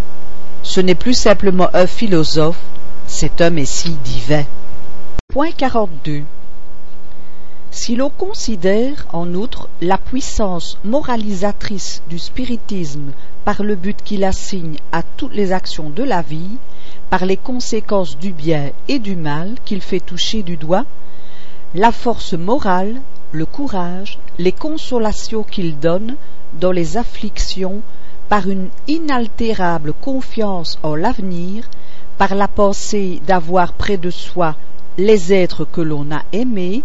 Speaker 1: Ce n'est plus simplement un philosophe, c'est un Messie divin. Point 42. Si l'on considère, en outre, la puissance moralisatrice du spiritisme par le but qu'il assigne à toutes les actions de la vie, par les conséquences du bien et du mal qu'il fait toucher du doigt, la force morale, le courage, les consolations qu'il donne dans les afflictions, par une inaltérable confiance en l'avenir, par la pensée d'avoir près de soi les êtres que l'on a aimés,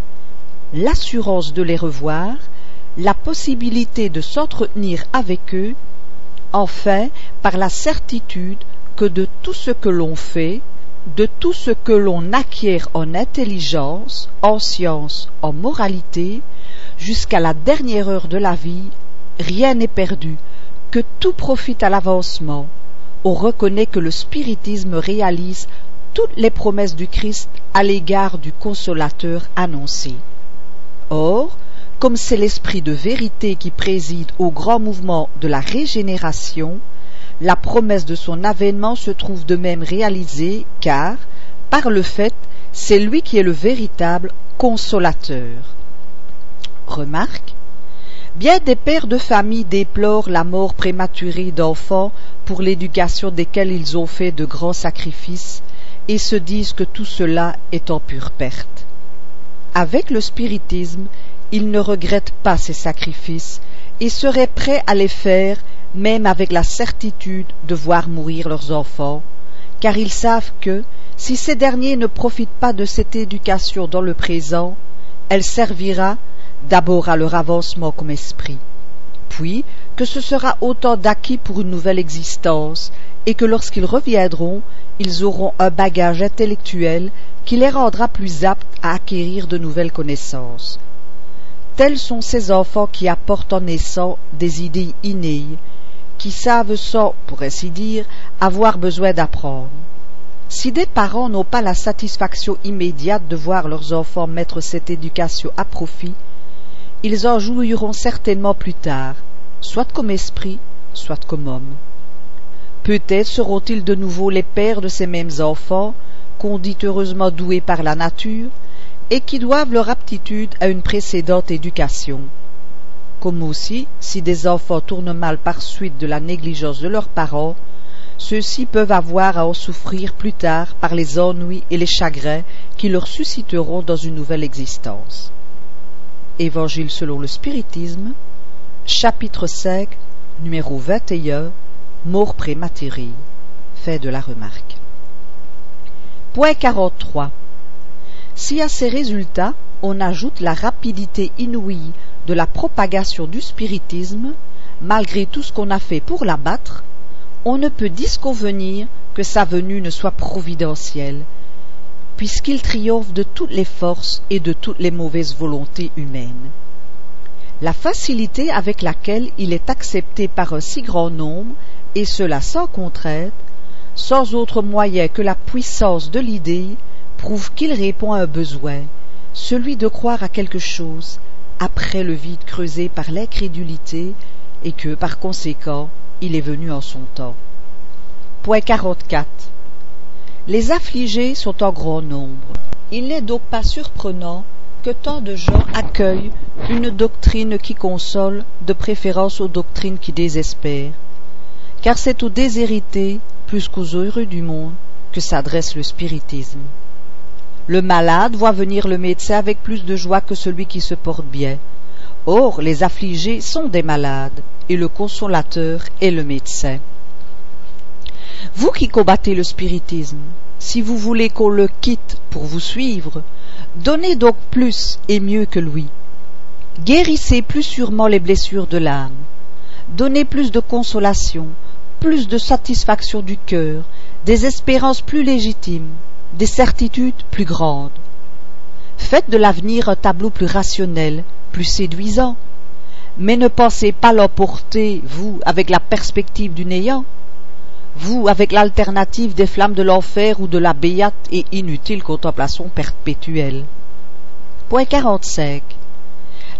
Speaker 1: l'assurance de les revoir, la possibilité de s'entretenir avec eux, enfin par la certitude que de tout ce que l'on fait, de tout ce que l'on acquiert en intelligence, en science, en moralité, jusqu'à la dernière heure de la vie, rien n'est perdu, que tout profite à l'avancement. On reconnaît que le spiritisme réalise toutes les promesses du Christ à l'égard du consolateur annoncé. Or, comme c'est l'esprit de vérité qui préside au grand mouvement de la régénération, la promesse de son avènement se trouve de même réalisée car, par le fait, c'est lui qui est le véritable consolateur. Remarque, bien des pères de famille déplorent la mort prématurée d'enfants pour l'éducation desquels ils ont fait de grands sacrifices et se disent que tout cela est en pure perte. Avec le spiritisme, ils ne regrettent pas ces sacrifices et seraient prêts à les faire même avec la certitude de voir mourir leurs enfants, car ils savent que, si ces derniers ne profitent pas de cette éducation dans le présent, elle servira d'abord à leur avancement comme esprit, puis que ce sera autant d'acquis pour une nouvelle existence, et que lorsqu'ils reviendront, ils auront un bagage intellectuel qui les rendra plus aptes à acquérir de nouvelles connaissances. Tels sont ces enfants qui apportent en naissant des idées innées, qui savent sans, pour ainsi dire, avoir besoin d'apprendre. Si des parents n'ont pas la satisfaction immédiate de voir leurs enfants mettre cette éducation à profit, ils en jouiront certainement plus tard, soit comme esprit, soit comme homme. Peut-être seront-ils de nouveau les pères de ces mêmes enfants, qu'on dit heureusement doués par la nature, et qui doivent leur aptitude à une précédente éducation. Comme aussi, si des enfants tournent mal par suite de la négligence de leurs parents, ceux-ci peuvent avoir à en souffrir plus tard par les ennuis et les chagrins qui leur susciteront dans une nouvelle existence. Évangile selon le spiritisme, chapitre 5, numéro 21, mort prématurée. Fait de la remarque. Point 43. Si à ces résultats on ajoute la rapidité inouïe de la propagation du spiritisme, malgré tout ce qu'on a fait pour l'abattre, on ne peut disconvenir que sa venue ne soit providentielle, puisqu'il triomphe de toutes les forces et de toutes les mauvaises volontés humaines. La facilité avec laquelle il est accepté par un si grand nombre, et cela sans contrainte, sans autre moyen que la puissance de l'idée, prouve qu'il répond à un besoin, celui de croire à quelque chose, après le vide creusé par l'incrédulité, et que, par conséquent, il est venu en son temps. Point 44. Les affligés sont en grand nombre. Il n'est donc pas surprenant que tant de gens accueillent une doctrine qui console de préférence aux doctrines qui désespèrent, car c'est aux déshérités plus qu'aux heureux du monde que s'adresse le spiritisme. Le malade voit venir le médecin avec plus de joie que celui qui se porte bien. Or, les affligés sont des malades, et le consolateur est le médecin. Vous qui combattez le spiritisme, si vous voulez qu'on le quitte pour vous suivre, donnez donc plus et mieux que lui. Guérissez plus sûrement les blessures de l'âme. Donnez plus de consolation, plus de satisfaction du cœur, des espérances plus légitimes, des certitudes plus grandes. Faites de l'avenir un tableau plus rationnel, plus séduisant, mais ne pensez pas l'emporter, vous, avec la perspective du néant, vous, avec l'alternative des flammes de l'enfer ou de la béate et inutile contemplation perpétuelle. Point 45.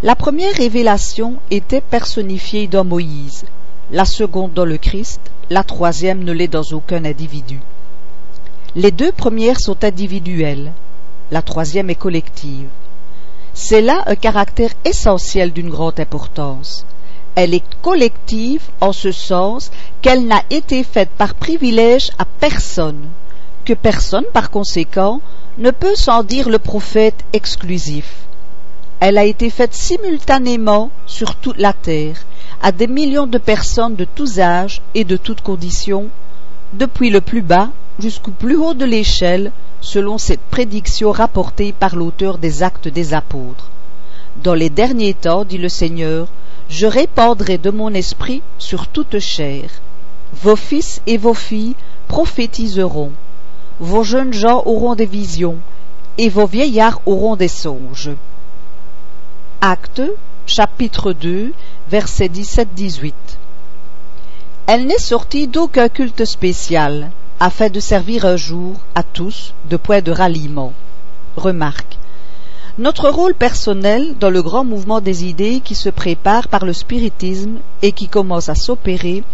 Speaker 1: La première révélation était personnifiée dans Moïse, la seconde dans le Christ, la troisième ne l'est dans aucun individu. Les deux premières sont individuelles, la troisième est collective. C'est là un caractère essentiel d'une grande importance. Elle est collective en ce sens qu'elle n'a été faite par privilège à personne, que personne, par conséquent, ne peut s'en dire le prophète exclusif. Elle a été faite simultanément sur toute la terre, à des millions de personnes de tous âges et de toutes conditions, depuis le plus bas jusqu'au plus haut de l'échelle, selon cette prédiction rapportée par l'auteur des Actes des Apôtres. Dans les derniers temps, dit le Seigneur, je répandrai de mon esprit sur toute chair. Vos fils et vos filles prophétiseront. Vos jeunes gens auront des visions, et vos vieillards auront des songes. Acte, chapitre 2, versets 17-18. Elle n'est sortie d'aucun culte spécial, afin de servir un jour à tous de point de ralliement. Remarque. Notre rôle personnel dans le grand mouvement des idées qui se prépare par le spiritisme et qui commence à s'opérer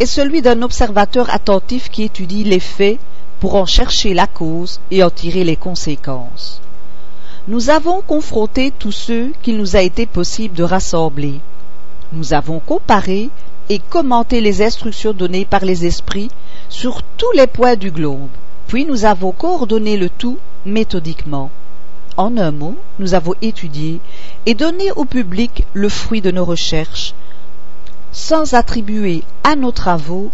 Speaker 1: est celui d'un observateur attentif qui étudie les faits pour en chercher la cause et en tirer les conséquences. Nous avons confronté tous ceux qu'il nous a été possible de rassembler. Nous avons comparé et commenté les instructions données par les esprits sur tous les points du globe. Puis nous avons coordonné le tout méthodiquement. En un mot, nous avons étudié et donné au public le fruit de nos recherches, sans attribuer à nos travaux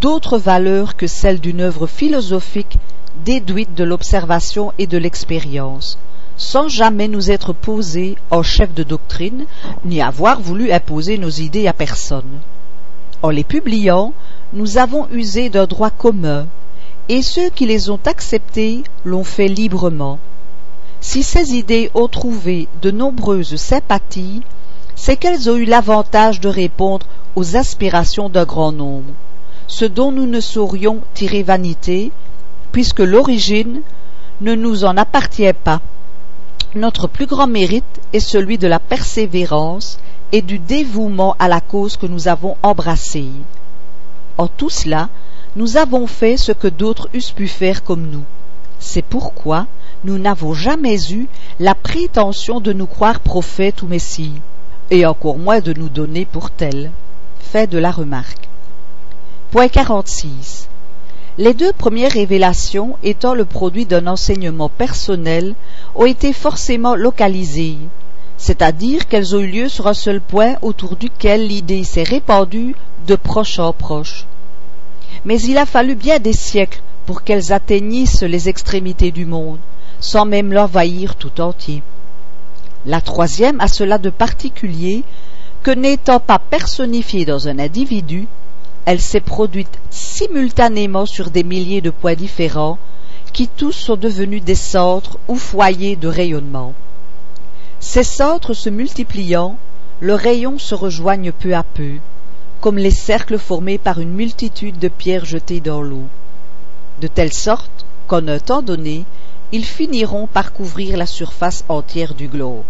Speaker 1: d'autres valeurs que celles d'une œuvre philosophique déduite de l'observation et de l'expérience, sans jamais nous être posés en chef de doctrine, ni avoir voulu imposer nos idées à personne. En les publiant, nous avons usé d'un droit commun, et ceux qui les ont acceptés l'ont fait librement. Si ces idées ont trouvé de nombreuses sympathies, c'est qu'elles ont eu l'avantage de répondre aux aspirations d'un grand nombre, ce dont nous ne saurions tirer vanité, puisque l'origine ne nous en appartient pas. Notre plus grand mérite est celui de la persévérance et du dévouement à la cause que nous avons embrassée. En tout cela, nous avons fait ce que d'autres eussent pu faire comme nous. C'est pourquoi nous n'avons jamais eu la prétention de nous croire prophètes ou messies, et encore moins de nous donner pour tels. Fait de la remarque. Point 46. Les deux premières révélations étant le produit d'un enseignement personnel ont été forcément localisées, c'est-à-dire qu'elles ont eu lieu sur un seul point autour duquel l'idée s'est répandue de proche en proche. Mais il a fallu bien des siècles pour qu'elles atteignissent les extrémités du monde, sans même l'envahir tout entier. La troisième a cela de particulier que n'étant pas personnifiée dans un individu, elle s'est produite simultanément sur des milliers de points différents, qui tous sont devenus des centres ou foyers de rayonnement. Ces centres se multipliant, le rayon se rejoignent peu à peu, comme les cercles formés par une multitude de pierres jetées dans l'eau, de telle sorte qu'en un temps donné, ils finiront par couvrir la surface entière du globe.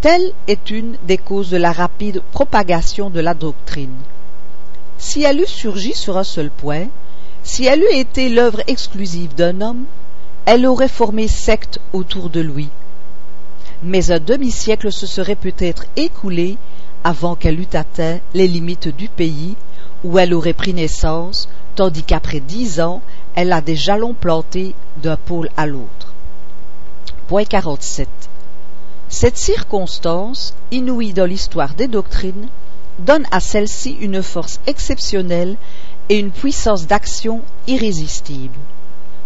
Speaker 1: Telle est une des causes de la rapide propagation de la doctrine. Si elle eût surgi sur un seul point, si elle eût été l'œuvre exclusive d'un homme, elle aurait formé secte autour de lui. Mais un demi-siècle se serait peut-être écoulé avant qu'elle eût atteint les limites du pays où elle aurait pris naissance, tandis qu'après dix ans, elle a des jalons plantés d'un pôle à l'autre. Point 47. Cette circonstance, inouïe dans l'histoire des doctrines, donne à celle-ci une force exceptionnelle et une puissance d'action irrésistible.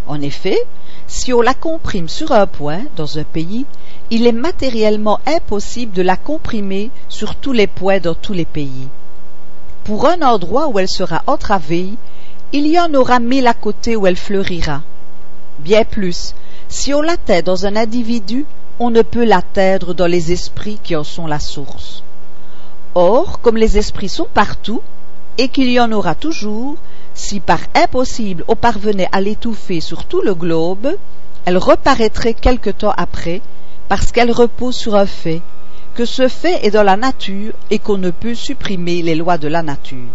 Speaker 1: En effet, si on la comprime sur un point dans un pays, il est matériellement impossible de la comprimer sur tous les points dans tous les pays. Pour un endroit où elle sera entravée, il y en aura mille à côté où elle fleurira. Bien plus, si on l'atteint dans un individu, on ne peut l'atteindre dans les esprits qui en sont la source. Or, comme les esprits sont partout, et qu'il y en aura toujours, si par impossible on parvenait à l'étouffer sur tout le globe, elle reparaîtrait quelque temps après, parce qu'elle repose sur un fait, que ce fait est dans la nature et qu'on ne peut supprimer les lois de la nature.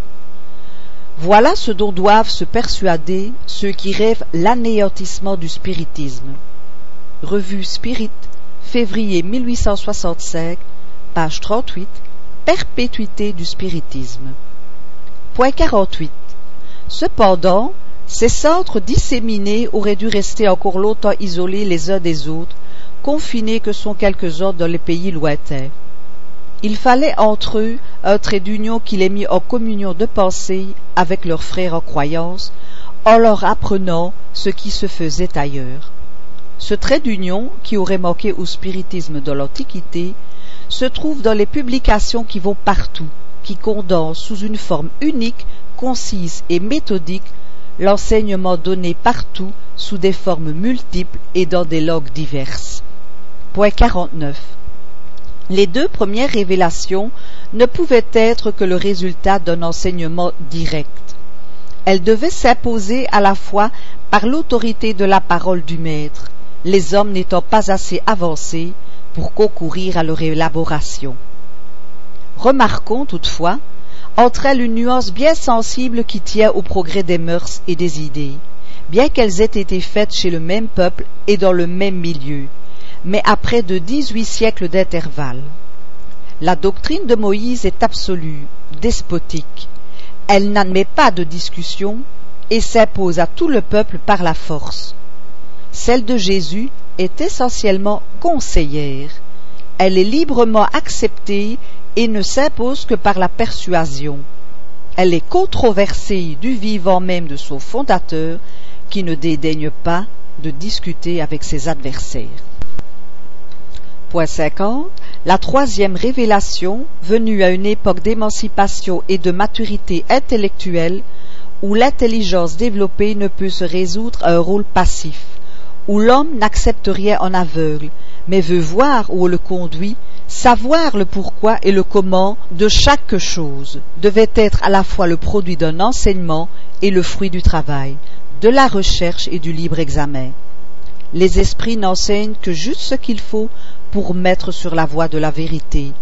Speaker 1: Voilà ce dont doivent se persuader ceux qui rêvent l'anéantissement du spiritisme. Revue Spirit, février 1865, page 38, Perpétuité du spiritisme. Point 48. Cependant, ces centres disséminés auraient dû rester encore longtemps isolés les uns des autres, confinés que sont quelques-uns dans les pays lointains. Il fallait entre eux un trait d'union qui les mit en communion de pensée avec leurs frères en croyance, en leur apprenant ce qui se faisait ailleurs. Ce trait d'union, qui aurait manqué au spiritisme de l'Antiquité, se trouve dans les publications qui vont partout, qui condensent sous une forme unique, concise et méthodique l'enseignement donné partout sous des formes multiples et dans des langues diverses. Point 49. Les deux premières révélations ne pouvaient être que le résultat d'un enseignement direct. Elles devaient s'imposer à la fois par l'autorité de la parole du Maître, les hommes n'étant pas assez avancés pour concourir à leur élaboration. Remarquons toutefois entre elles une nuance bien sensible qui tient au progrès des mœurs et des idées, bien qu'elles aient été faites chez le même peuple et dans le même milieu, mais à près de dix-huit siècles d'intervalle. La doctrine de Moïse est absolue, despotique. Elle n'admet pas de discussion et s'impose à tout le peuple par la force. Celle de Jésus est essentiellement conseillère. Elle est librement acceptée et ne s'impose que par la persuasion. Elle est controversée du vivant même de son fondateur, qui ne dédaigne pas de discuter avec ses adversaires. Point 50. La troisième révélation, venue à une époque d'émancipation et de maturité intellectuelle, où l'intelligence développée ne peut se résoudre à un rôle passif, où l'homme n'accepte rien en aveugle, mais veut voir où on le conduit, savoir le pourquoi et le comment de chaque chose, devait être à la fois le produit d'un enseignement et le fruit du travail, de la recherche et du libre examen. Les esprits n'enseignent que juste ce qu'il faut pour mettre sur la voie de la vérité,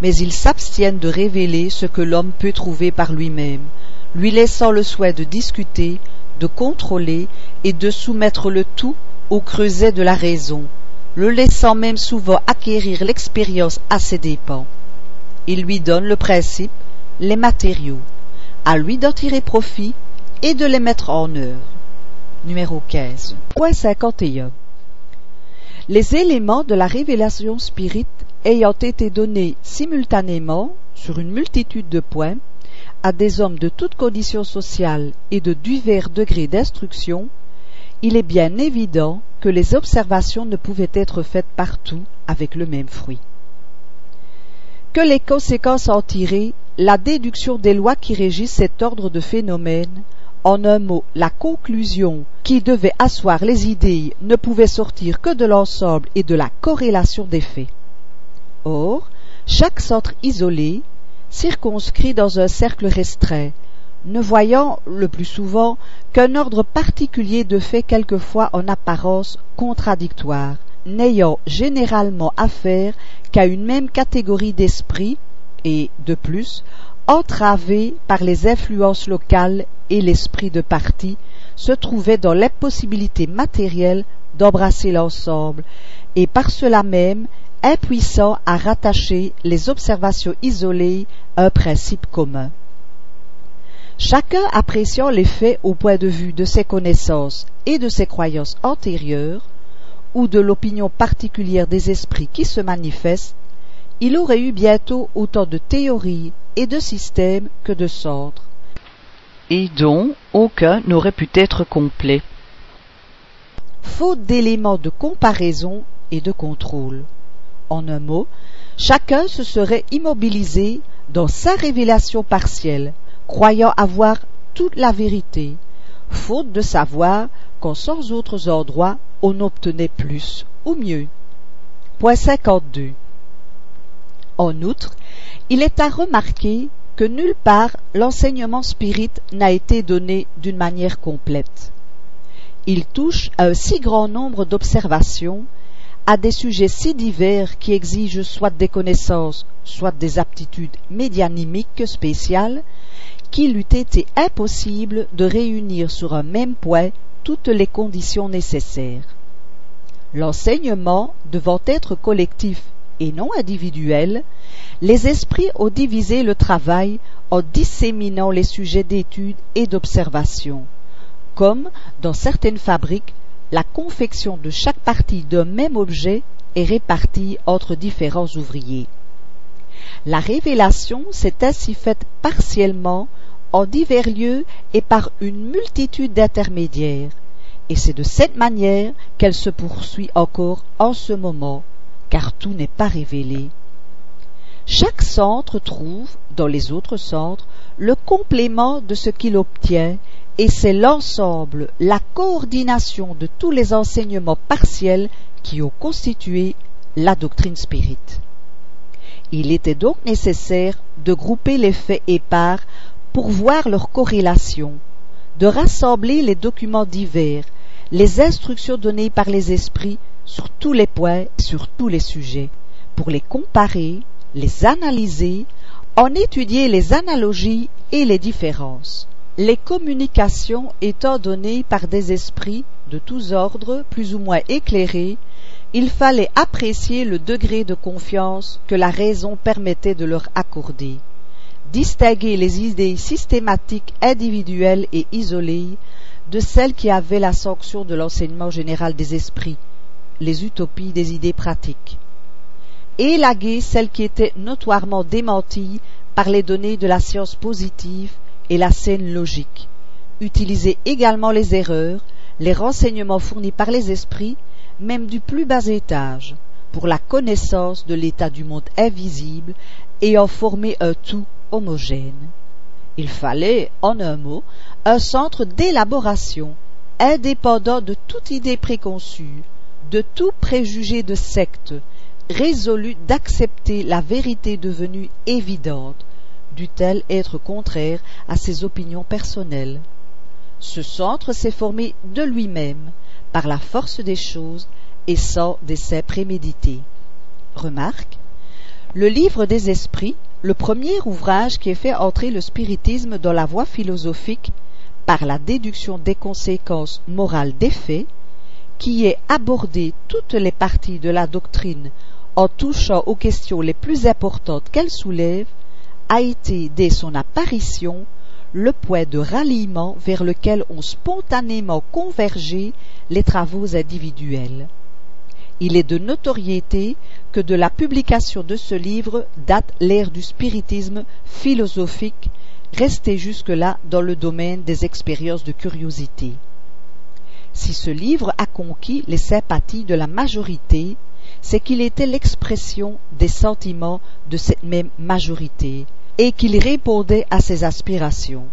Speaker 1: mais ils s'abstiennent de révéler ce que l'homme peut trouver par lui-même, lui laissant le souhait de discuter, de contrôler et de soumettre le tout au creuset de la raison, le laissant même souvent acquérir l'expérience à ses dépens. Il lui donne le principe, les matériaux, à lui d'en tirer profit et de les mettre en œuvre. Numéro 15. Point 51 les éléments de la révélation spirite ayant été donnés simultanément, sur une multitude de points, à des hommes de toutes conditions sociales et de divers degrés d'instruction, il est bien évident que les observations ne pouvaient être faites partout avec le même fruit. Que les conséquences en tirées, la déduction des lois qui régissent cet ordre de phénomènes, en un mot, la conclusion qui devait asseoir les idées ne pouvait sortir que de l'ensemble et de la corrélation des faits. Or, chaque centre isolé, circonscrit dans un cercle restreint, ne voyant le plus souvent qu'un ordre particulier de faits quelquefois en apparence contradictoires, n'ayant généralement affaire qu'à une même catégorie d'esprit, et, de plus, entravé par les influences locales et l'esprit de parti, se trouvait dans l'impossibilité matérielle d'embrasser l'ensemble, et par cela même impuissant à rattacher les observations isolées à un principe commun. Chacun appréciant les faits au point de vue de ses connaissances et de ses croyances antérieures, ou de l'opinion particulière des esprits qui se manifestent, il aurait eu bientôt autant de théories et de systèmes que de centres, et dont aucun n'aurait pu être complet. Faute d'éléments de comparaison et de contrôle. En un mot, chacun se serait immobilisé dans sa révélation partielle, croyant avoir toute la vérité, faute de savoir qu'en cent autres endroits on obtenait plus ou mieux. Point 52. En outre, il est à remarquer que nulle part l'enseignement spirit n'a été donné d'une manière complète. Il touche à un si grand nombre d'observations, à des sujets si divers qui exigent soit des connaissances, soit des aptitudes médianimiques spéciales, qu'il eût été impossible de réunir sur un même point toutes les conditions nécessaires. L'enseignement devant être collectif et non individuel, les esprits ont divisé le travail en disséminant les sujets d'étude et d'observation, comme dans certaines fabriques, la confection de chaque partie d'un même objet est répartie entre différents ouvriers. La révélation s'est ainsi faite partiellement en divers lieux et par une multitude d'intermédiaires, et c'est de cette manière qu'elle se poursuit encore en ce moment, car tout n'est pas révélé. Chaque centre trouve, dans les autres centres, le complément de ce qu'il obtient, et c'est l'ensemble, la coordination de tous les enseignements partiels qui ont constitué la doctrine spirite. Il était donc nécessaire de grouper les faits épars pour voir leur corrélation, de rassembler les documents divers, les instructions données par les esprits sur tous les points, sur tous les sujets, pour les comparer, les analyser, en étudier les analogies et les différences. Les communications étant données par des esprits de tous ordres, plus ou moins éclairés, il fallait apprécier le degré de confiance que la raison permettait de leur accorder distinguer les idées systématiques individuelles et isolées de celles qui avaient la sanction de l'enseignement général des esprits, les utopies des idées pratiques. Élaguer celles qui étaient notoirement démenties par les données de la science positive et la scène logique. Utiliser également les erreurs, les renseignements fournis par les esprits, même du plus bas étage, pour la connaissance de l'état du monde invisible et en former un tout homogène. Il fallait, en un mot, un centre d'élaboration, indépendant de toute idée préconçue, de tout préjugé de secte, résolu d'accepter la vérité devenue évidente, dût-elle être contraire à ses opinions personnelles. Ce centre s'est formé de lui-même, par la force des choses et sans d'essais prémédités. Remarque, le livre des esprits le premier ouvrage qui ait fait entrer le spiritisme dans la voie philosophique par la déduction des conséquences morales des faits, qui ait abordé toutes les parties de la doctrine en touchant aux questions les plus importantes qu'elle soulève, a été, dès son apparition, le point de ralliement vers lequel ont spontanément convergé les travaux individuels. Il est de notoriété que de la publication de ce livre date l'ère du spiritisme philosophique, resté jusque-là dans le domaine des expériences de curiosité. Si ce livre a conquis les sympathies de la majorité, c'est qu'il était l'expression des sentiments de cette même majorité, et qu'il répondait à ses aspirations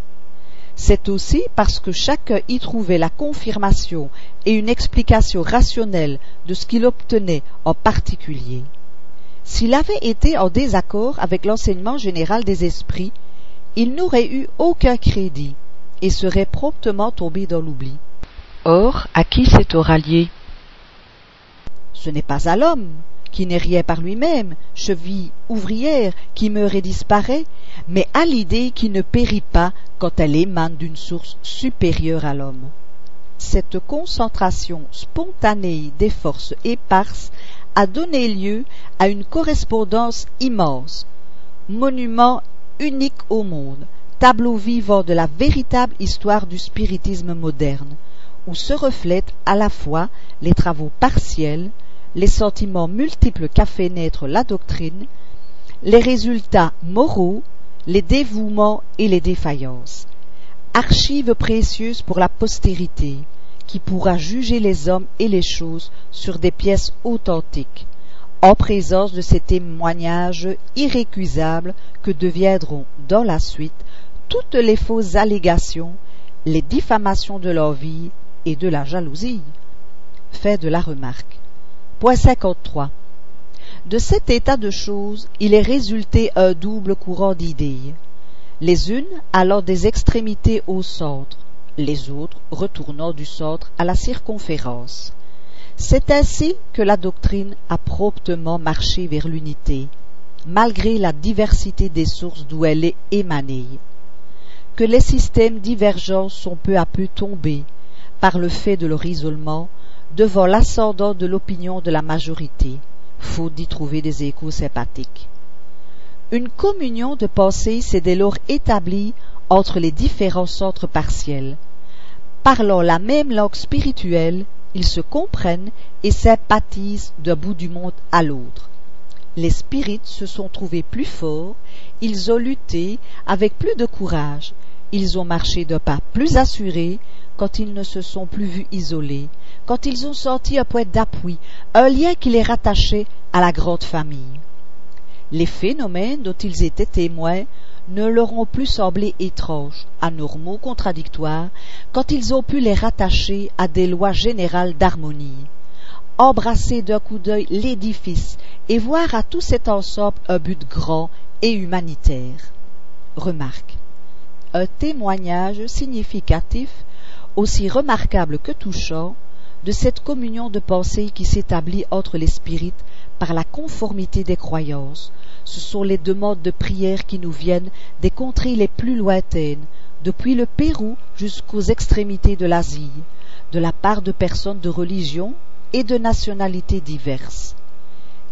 Speaker 1: c'est aussi parce que chacun y trouvait la confirmation et une explication rationnelle de ce qu'il obtenait en particulier. S'il avait été en désaccord avec l'enseignement général des esprits, il n'aurait eu aucun crédit et serait promptement tombé dans l'oubli. Or, à qui s'est rallié? Ce n'est pas à l'homme, qui n'est rien par lui-même, cheville ouvrière qui meurt et disparaît, mais à l'idée qui ne périt pas quand elle émane d'une source supérieure à l'homme. Cette concentration spontanée des forces éparses a donné lieu à une correspondance immense, monument unique au monde, tableau vivant de la véritable histoire du spiritisme moderne, où se reflètent à la fois les travaux partiels, les sentiments multiples qu'a fait naître la doctrine, les résultats moraux, les dévouements et les défaillances. Archives précieuses pour la postérité, qui pourra juger les hommes et les choses sur des pièces authentiques, en présence de ces témoignages irrécusables que deviendront dans la suite toutes les fausses allégations, les diffamations de leur vie et de la jalousie. Fait de la remarque. Point 53. De cet état de choses, il est résulté un double courant d'idées, les unes allant des extrémités au centre, les autres retournant du centre à la circonférence. C'est ainsi que la doctrine a promptement marché vers l'unité, malgré la diversité des sources d'où elle est émanée. Que les systèmes divergents sont peu à peu tombés, par le fait de leur isolement, devant l'ascendant de l'opinion de la majorité, faute d'y trouver des échos sympathiques. Une communion de pensée s'est dès lors établie entre les différents centres partiels. Parlant la même langue spirituelle, ils se comprennent et sympathisent d'un bout du monde à l'autre. Les spirites se sont trouvés plus forts, ils ont lutté avec plus de courage, ils ont marché d'un pas plus assuré quand ils ne se sont plus vus isolés, quand ils ont senti un point d'appui, un lien qui les rattachait à la grande famille. Les phénomènes dont ils étaient témoins ne leur ont plus semblé étranges, anormaux, contradictoires, quand ils ont pu les rattacher à des lois générales d'harmonie. Embrasser d'un coup d'œil l'édifice et voir à tout cet ensemble un but grand et humanitaire. Remarque. Un témoignage significatif, aussi remarquable que touchant, de cette communion de pensée qui s'établit entre les spirites par la conformité des croyances, ce sont les demandes de prière qui nous viennent des contrées les plus lointaines, depuis le Pérou jusqu'aux extrémités de l'Asie, de la part de personnes de religion et de nationalités diverses,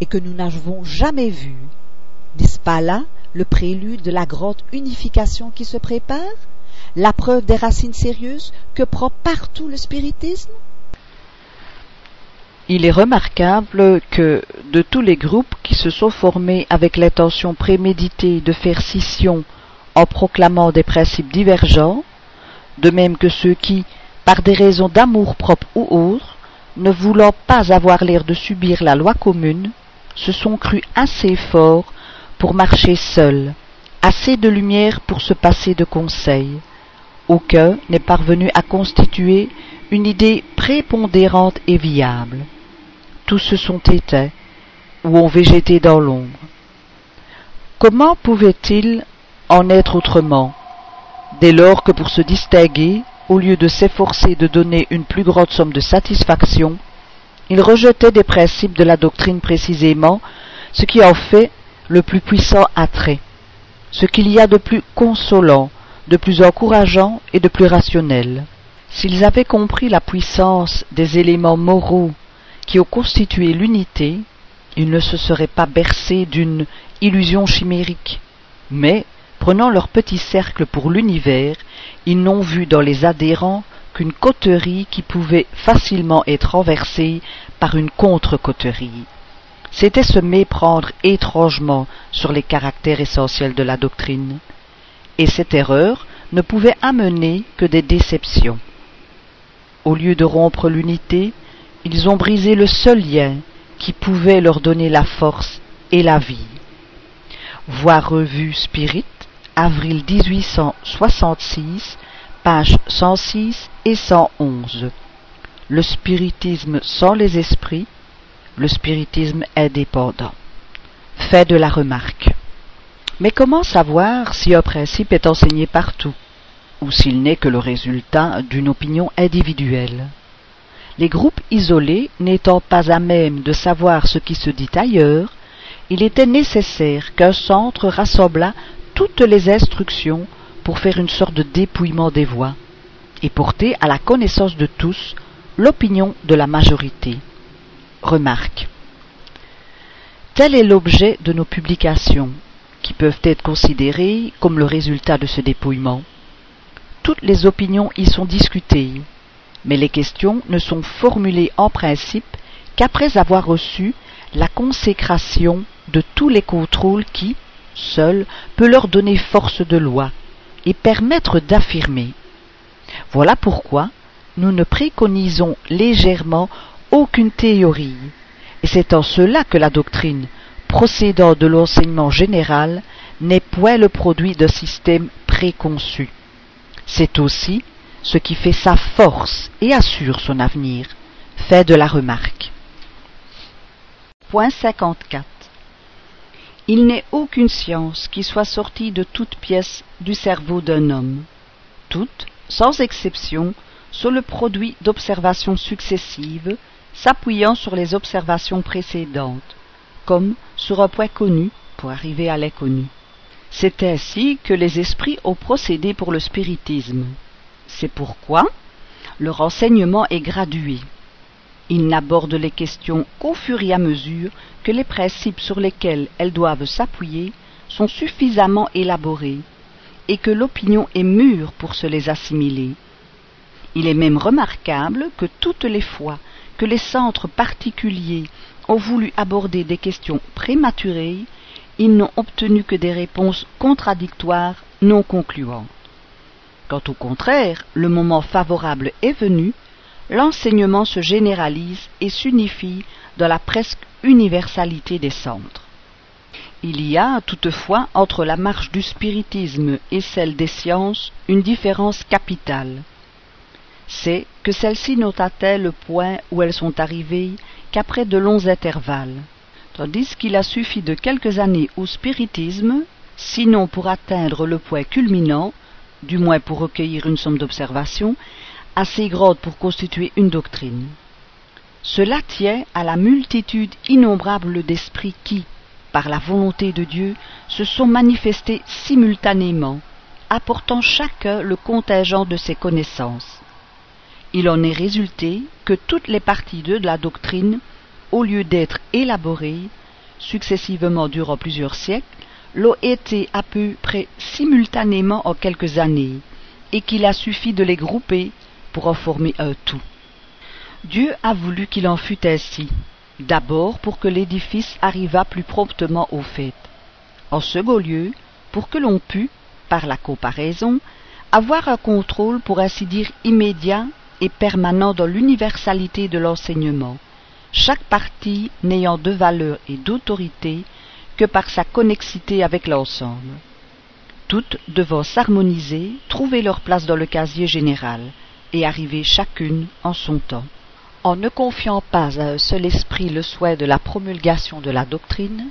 Speaker 1: et que nous n'avons jamais vues. N'est-ce pas là le prélude de la grande unification qui se prépare La preuve des racines sérieuses que prend partout le spiritisme.
Speaker 2: Il est remarquable que, de tous les groupes qui se sont formés avec l'intention préméditée de faire scission en proclamant des principes divergents, de même que ceux qui, par des raisons d'amour propre ou autres, ne voulant pas avoir l'air de subir la loi commune, se sont crus assez forts pour marcher seuls, assez de lumière pour se passer de conseils. Aucun n'est parvenu à constituer une idée prépondérante et viable tous se sont éteints ou ont végété dans l'ombre. Comment pouvait-il en être autrement, dès lors que pour se distinguer, au lieu de s'efforcer de donner une plus grande somme de satisfaction, il rejetait des principes de la doctrine précisément ce qui en fait le plus puissant attrait, ce qu'il y a de plus consolant, de plus encourageant et de plus rationnel. S'ils avaient compris la puissance des éléments moraux qui ont constitué l'unité, ils ne se seraient pas bercés d'une illusion chimérique, mais, prenant leur petit cercle pour l'univers, ils n'ont vu dans les adhérents qu'une coterie qui pouvait facilement être renversée par une contre-coterie. C'était se méprendre étrangement sur les caractères essentiels de la doctrine, et cette erreur ne pouvait amener que des déceptions. Au lieu de rompre l'unité, ils ont brisé le seul lien qui pouvait leur donner la force et la vie. Voir revue Spirit, avril 1866, pages 106 et 111. Le spiritisme sans les esprits, le spiritisme indépendant. Fait de la remarque. Mais comment savoir si un principe est enseigné partout, ou s'il n'est que le résultat d'une opinion individuelle? Les groupes isolés n'étant pas à même de savoir ce qui se dit ailleurs, il était nécessaire qu'un centre rassemblât toutes les instructions pour faire une sorte de dépouillement des voix, et porter à la connaissance de tous l'opinion de la majorité. Remarque. Tel est l'objet de nos publications, qui peuvent être considérées comme le résultat de ce dépouillement. Toutes les opinions y sont discutées, mais les questions ne sont formulées en principe qu'après avoir reçu la consécration de tous les contrôles qui, seul, peut leur donner force de loi et permettre d'affirmer. Voilà pourquoi nous ne préconisons légèrement aucune théorie, et c'est en cela que la doctrine, procédant de l'enseignement général, n'est point le produit d'un système préconçu. C'est aussi ce qui fait sa force et assure son avenir. Fait de la remarque. Point 54. Il n'est aucune science qui soit sortie de toute pièce du cerveau d'un homme. Toutes, sans exception, sont le produit d'observations successives, s'appuyant sur les observations précédentes, comme sur un point connu pour arriver à l'inconnu. C'est ainsi que les esprits ont procédé pour le spiritisme. C'est pourquoi le renseignement est gradué. Ils n'abordent les questions qu'au fur et à mesure que les principes sur lesquels elles doivent s'appuyer sont suffisamment élaborés et que l'opinion est mûre pour se les assimiler. Il est même remarquable que toutes les fois les centres particuliers ont voulu aborder des questions prématurées, ils n'ont obtenu que des réponses contradictoires non concluantes. Quand au contraire le moment favorable est venu, l'enseignement se généralise et s'unifie dans la presque universalité des centres. Il y a toutefois entre la marche du spiritisme et celle des sciences une différence capitale. C'est que celles-ci n'ont atteint le point où elles sont arrivées qu'après de longs intervalles, tandis qu'il a suffi de quelques années au spiritisme, sinon pour atteindre le point culminant, du moins pour recueillir une somme d'observations, assez grande pour constituer une doctrine. Cela tient à la multitude innombrable d'esprits qui, par la volonté de Dieu, se sont manifestés simultanément, apportant chacun le contingent de ses connaissances. Il en est résulté que toutes les parties de la doctrine, au lieu d'être élaborées, successivement durant plusieurs siècles, l'ont été à peu près simultanément en quelques années, et qu'il a suffi de les grouper pour en former un tout. Dieu a voulu qu'il en fût ainsi, d'abord pour que l'édifice arrivât plus promptement au fait, en second lieu pour que l'on pût, par la comparaison, avoir un contrôle pour ainsi dire immédiat et permanent dans l'universalité de l'enseignement, chaque partie n'ayant de valeur et d'autorité que par sa connexité avec l'ensemble. Toutes devant s'harmoniser, trouver leur place dans le casier général, et arriver chacune en son temps. En ne confiant pas à un seul esprit le souhait de la promulgation de la doctrine,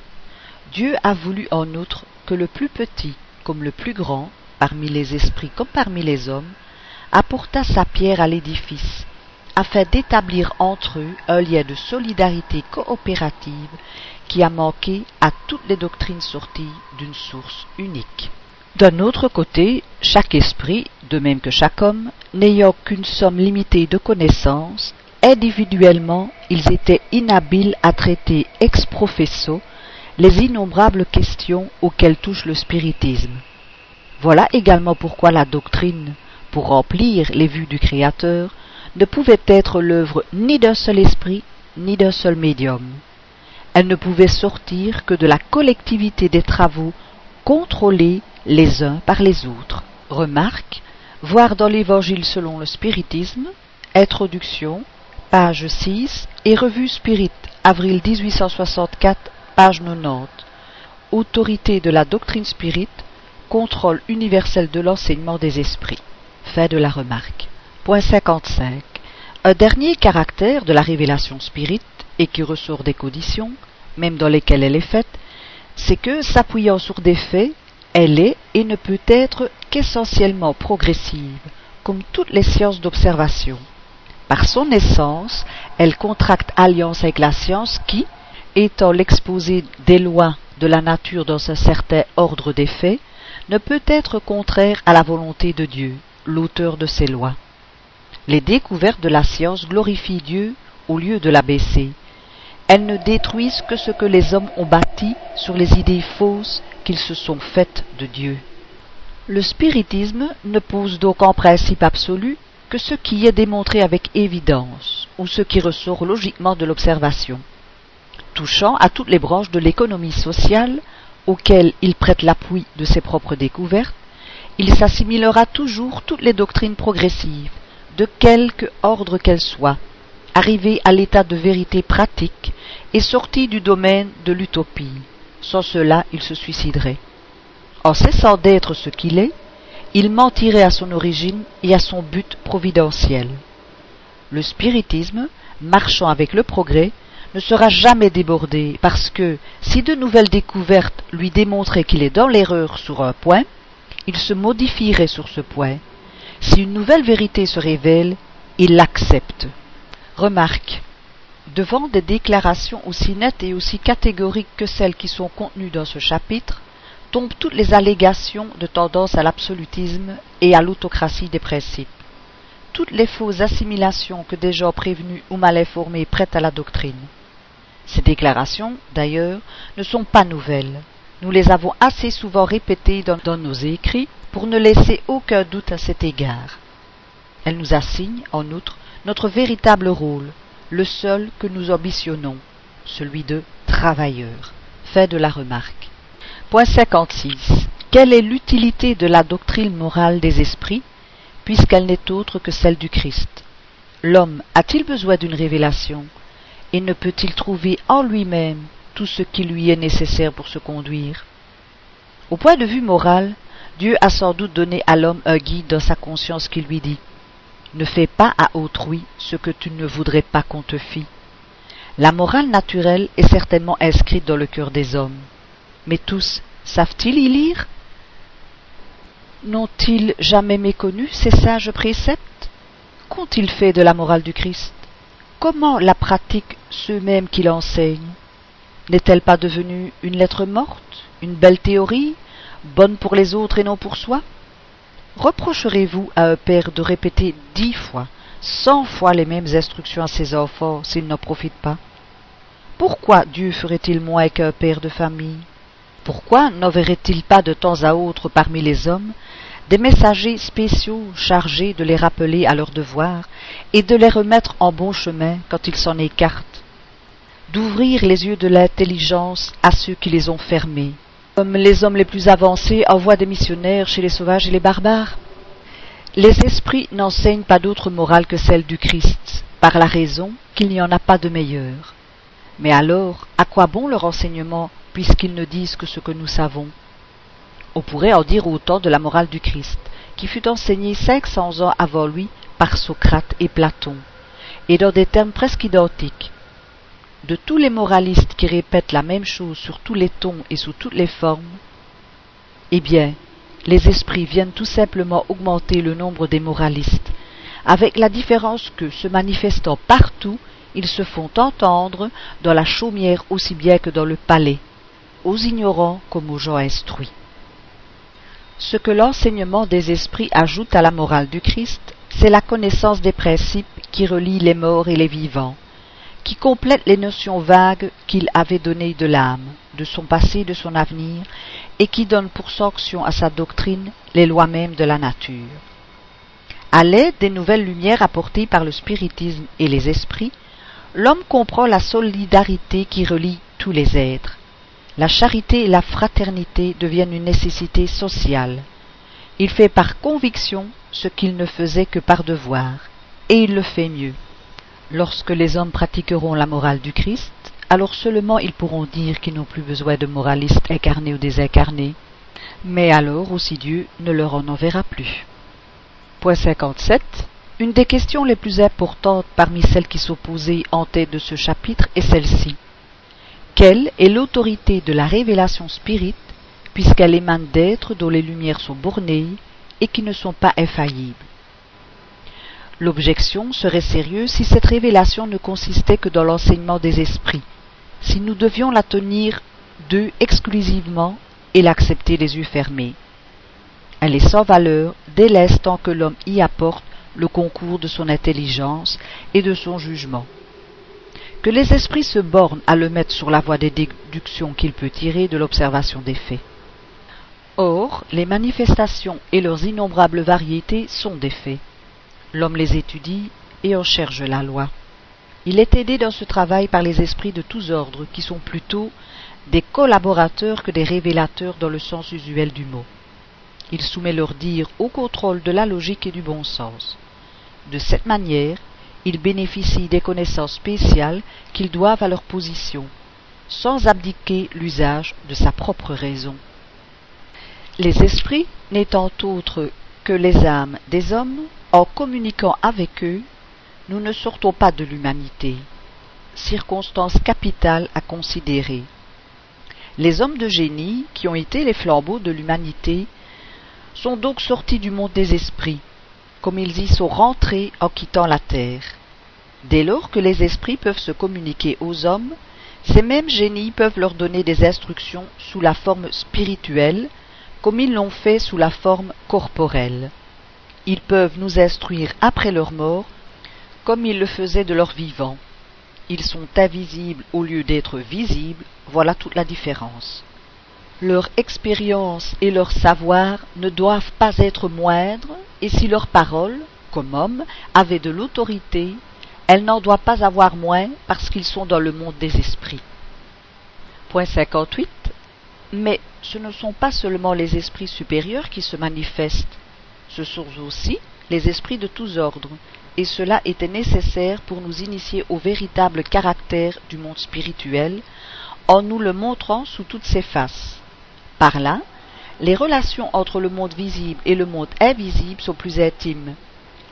Speaker 2: Dieu a voulu en outre que le plus petit comme le plus grand, parmi les esprits comme parmi les hommes, apportât sa pierre à l'édifice, afin d'établir entre eux un lien de solidarité coopérative qui a manqué à toutes les doctrines sorties d'une source unique. D'un autre côté, chaque esprit, de même que chaque homme, n'ayant qu'une somme limitée de connaissances, individuellement ils étaient inhabiles à traiter ex professo les innombrables questions auxquelles touche le spiritisme. Voilà également pourquoi la doctrine, pour remplir les vues du Créateur, ne pouvait être l'œuvre ni d'un seul esprit, ni d'un seul médium. Elle ne pouvait sortir que de la collectivité des travaux contrôlés les uns par les autres. Remarque, voir dans l'Évangile selon le spiritisme, introduction, page 6, et revue Spirit, avril 1864, page 90. Autorité de la doctrine spirit, contrôle universel de l'enseignement des esprits. De la remarque. Point 55. Un dernier caractère de la révélation spirit, et qui ressort des conditions, même dans lesquelles elle est faite, c'est que, s'appuyant sur des faits, elle est et ne peut être qu'essentiellement progressive, comme toutes les sciences d'observation. Par son essence, elle contracte alliance avec la science qui, étant l'exposé des lois de la nature dans un certain ordre des faits, ne peut être contraire à la volonté de Dieu, l'auteur de ces lois. Les découvertes de la science glorifient Dieu au lieu de l'abaisser. Elles ne détruisent que ce que les hommes ont bâti sur les idées fausses qu'ils se sont faites de Dieu. Le spiritisme ne pose donc en principe absolu que ce qui est démontré avec évidence, ou ce qui ressort logiquement de l'observation. Touchant à toutes les branches de l'économie sociale, auxquelles il prête l'appui de ses propres découvertes, il s'assimilera toujours toutes les doctrines progressives, de quelque ordre qu'elles soient, arrivées à l'état de vérité pratique et sorties du domaine de l'utopie. Sans cela, il se suiciderait. En cessant d'être ce qu'il est, il mentirait à son origine et à son but providentiel. Le spiritisme, marchant avec le progrès, ne sera jamais débordé parce que, si de nouvelles découvertes lui démontraient qu'il est dans l'erreur sur un point, il se modifierait sur ce point. Si une nouvelle vérité se révèle, il l'accepte. Remarque. Devant des déclarations aussi nettes et aussi catégoriques que celles qui sont contenues dans ce chapitre, tombent toutes les allégations de tendance à l'absolutisme et à l'autocratie des principes. Toutes les fausses assimilations que des gens prévenus ou mal informés prêtent à la doctrine. Ces déclarations, d'ailleurs, ne sont pas nouvelles. Nous les avons assez souvent répétées dans, nos écrits pour ne laisser aucun doute à cet égard. Elles nous assignent, en outre, notre véritable rôle, le seul que nous ambitionnons, celui de travailleur. Fait de la remarque. Point 56. Quelle est l'utilité de la doctrine morale des esprits, puisqu'elle n'est autre que celle du Christ? L'homme a-t-il besoin d'une révélation? Et ne peut-il trouver en lui-même tout ce qui lui est nécessaire pour se conduire. Au point de vue moral, Dieu a sans doute donné à l'homme un guide dans sa conscience qui lui dit Ne fais pas à autrui ce que tu ne voudrais pas qu'on te fît. La morale naturelle est certainement inscrite dans le cœur des hommes. Mais tous savent-ils y lire? N'ont-ils jamais méconnu ces sages préceptes? Qu'ont-ils fait de la morale du Christ? Comment la pratiquent ceux-mêmes qui l'enseignent? N'est-elle pas devenue une lettre morte, une belle théorie, bonne pour les autres et non pour soi? Reprocherez-vous à un père de répéter dix fois, cent fois les mêmes instructions à ses enfants s'ils n'en profitent pas? Pourquoi Dieu ferait-il moins qu'un père de famille? Pourquoi n'enverrait-il pas de temps à autre parmi les hommes des messagers spéciaux chargés de les rappeler à leurs devoirs et de les remettre en bon chemin quand ils s'en écartent, d'ouvrir les yeux de l'intelligence à ceux qui les ont fermés, comme les hommes les plus avancés envoient des missionnaires chez les sauvages et les barbares. Les esprits n'enseignent pas d'autre morale que celle du Christ, par la raison qu'il n'y en a pas de meilleure. Mais alors, à quoi bon leur enseignement, puisqu'ils ne disent que ce que nous savons? On pourrait en dire autant de la morale du Christ, qui fut enseignée cinq cents ans avant lui par Socrate et Platon, et dans des termes presque identiques. De tous les moralistes qui répètent la même chose sur tous les tons et sous toutes les formes, eh bien, les esprits viennent tout simplement augmenter le nombre des moralistes, avec la différence que, se manifestant partout, ils se font entendre dans la chaumière aussi bien que dans le palais, aux ignorants comme aux gens instruits. Ce que l'enseignement des esprits ajoute à la morale du Christ, c'est la connaissance des principes qui relient les morts et les vivants, qui complètent les notions vagues qu'il avait données de l'âme, de son passé, de son avenir, et qui donnent pour sanction à sa doctrine les lois mêmes de la nature. À l'aide des nouvelles lumières apportées par le spiritisme et les esprits, l'homme comprend la solidarité qui relie tous les êtres, la charité et la fraternité deviennent une nécessité sociale. Il fait par conviction ce qu'il ne faisait que par devoir, et il le fait mieux. Lorsque les hommes pratiqueront la morale du Christ, alors seulement ils pourront dire qu'ils n'ont plus besoin de moralistes incarnés ou désincarnés. Mais alors aussi Dieu ne leur en enverra plus. Point 57. Une des questions les plus importantes parmi celles qui sont posées en tête de ce chapitre est celle-ci. Quelle est l'autorité de la révélation spirite, puisqu'elle émane d'êtres dont les lumières sont bornées et qui ne sont pas infaillibles? L'objection serait sérieuse si cette révélation ne consistait que dans l'enseignement des esprits, si nous devions la tenir d'eux exclusivement et l'accepter les yeux fermés. Elle est sans valeur dès l'instant que l'homme y apporte le concours de son intelligence et de son jugement que les esprits se bornent à le mettre sur la voie des déductions qu'il peut tirer de l'observation des faits. Or, les manifestations et leurs innombrables variétés sont des faits. L'homme les étudie et en cherche la loi. Il est aidé dans ce travail par les esprits de tous ordres, qui sont plutôt des collaborateurs que des révélateurs dans le sens usuel du mot. Il soumet leur dire au contrôle de la logique et du bon sens. De cette manière, ils bénéficient des connaissances spéciales qu'ils doivent à leur position, sans abdiquer l'usage de sa propre raison. Les esprits n'étant autres que les âmes des hommes, en communiquant avec eux, nous ne sortons pas de l'humanité. Circonstance capitale à considérer. Les hommes de génie, qui ont été les flambeaux de l'humanité, sont donc sortis du monde des esprits, comme ils y sont rentrés en quittant la terre. Dès lors que les esprits peuvent se communiquer aux hommes, ces mêmes génies peuvent leur donner des instructions sous la forme spirituelle, comme ils l'ont fait sous la forme corporelle. Ils peuvent nous instruire après leur mort, comme ils le faisaient de leur vivant. Ils sont invisibles au lieu d'être visibles, voilà toute la différence. Leur expérience et leur savoir ne doivent pas être moindres, et si leurs paroles, comme hommes, avaient de l'autorité, elles n'en doivent pas avoir moins parce qu'ils sont dans le monde des esprits. Point 58. Mais ce ne sont pas seulement les esprits supérieurs qui se manifestent, ce sont aussi les esprits de tous ordres, et cela était nécessaire pour nous initier au véritable caractère du monde spirituel, en nous le montrant sous toutes ses faces. Par là, les relations entre le monde visible et le monde invisible sont plus intimes.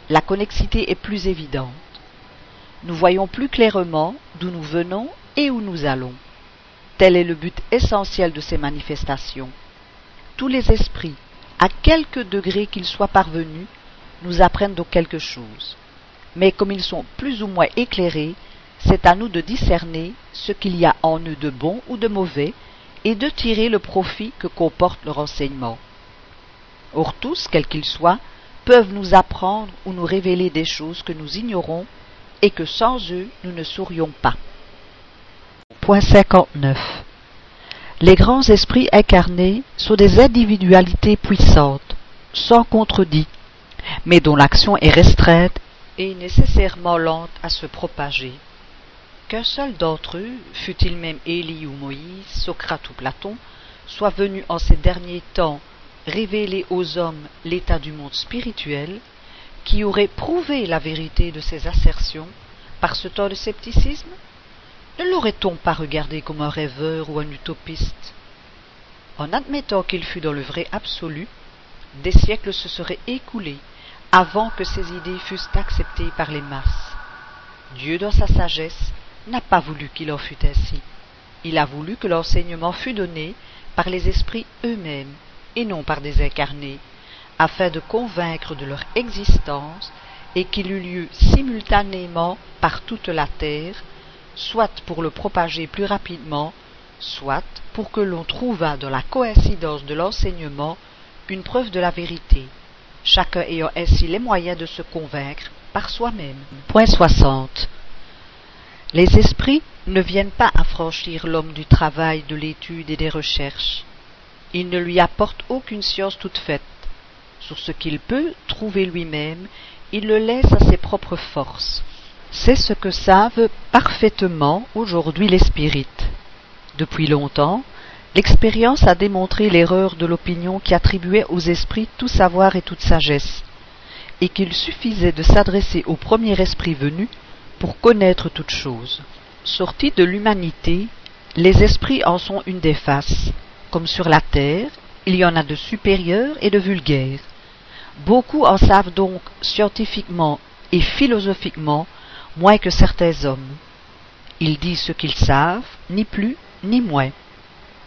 Speaker 2: La connexité est plus évidente. Nous voyons plus clairement d'où nous venons et où nous allons. Tel est le but essentiel de ces manifestations. Tous les esprits, à quelque degré qu'ils soient parvenus, nous apprennent donc quelque chose. Mais comme ils sont plus ou moins éclairés, c'est à nous de discerner ce qu'il y a en eux de bon ou de mauvais, et de tirer le profit que comporte leur enseignement. Or tous, quels qu'ils soient, peuvent nous apprendre ou nous révéler des choses que nous ignorons et que sans eux nous ne saurions pas. Point 59. Les grands esprits incarnés sont des individualités puissantes, sans contredit, mais dont l'action est restreinte et nécessairement lente à se propager. Qu'un seul d'entre eux, fût-il même Élie ou Moïse, Socrate ou Platon, soit venu en ces derniers temps révéler aux hommes l'état du monde spirituel, qui aurait prouvé la vérité de ces assertions par ce temps de scepticisme? Ne l'aurait-on pas regardé comme un rêveur ou un utopiste? En admettant qu'il fût dans le vrai absolu, des siècles se seraient écoulés avant que ces idées fussent acceptées par les masses. Dieu, dans sa sagesse, n'a pas voulu qu'il en fût ainsi. Il a voulu que l'enseignement fût donné par les esprits eux-mêmes, et non par des incarnés, afin de convaincre de leur existence et qu'il eût lieu simultanément par toute la terre, soit pour le propager plus rapidement, soit pour que l'on trouvât dans la coïncidence de l'enseignement une preuve de la vérité, chacun ayant ainsi les moyens de se convaincre par soi-même. Point 60. Les esprits ne viennent pas affranchir l'homme du travail, de l'étude et des recherches. Ils ne lui apportent aucune science toute faite. Sur ce qu'il peut trouver lui-même, il le laisse à ses propres forces. C'est ce que savent parfaitement aujourd'hui les spirites. Depuis longtemps, l'expérience a démontré l'erreur de l'opinion qui attribuait aux esprits tout savoir et toute sagesse, et qu'il suffisait de s'adresser au premier esprit venu pour connaître toute chose. Sortis de l'humanité, les esprits en sont une des faces. Comme sur la terre, il y en a de supérieurs et de vulgaires. Beaucoup en savent donc scientifiquement et philosophiquement moins que certains hommes. Ils disent ce qu'ils savent, ni plus ni moins.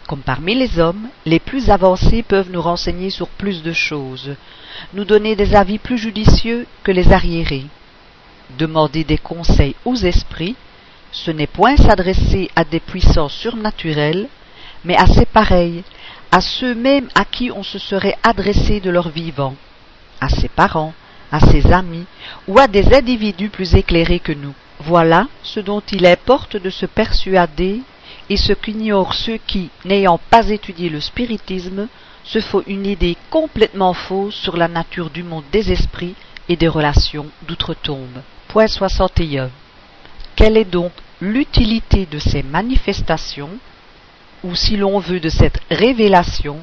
Speaker 2: Comme parmi les hommes, les plus avancés peuvent nous renseigner sur plus de choses, nous donner des avis plus judicieux que les arriérés. Demander des conseils aux esprits, ce n'est point s'adresser à des puissances surnaturelles, mais à ses pareils, à ceux mêmes à qui on se serait adressé de leur vivant, à ses parents, à ses amis ou à des individus plus éclairés que nous. Voilà ce dont il importe de se persuader et ce qu'ignorent ceux qui, n'ayant pas étudié le spiritisme, se font une idée complètement fausse sur la nature du monde des esprits et des relations d'outre-tombe. Point 61. Quelle est donc l'utilité de ces manifestations, ou si l'on veut de cette révélation,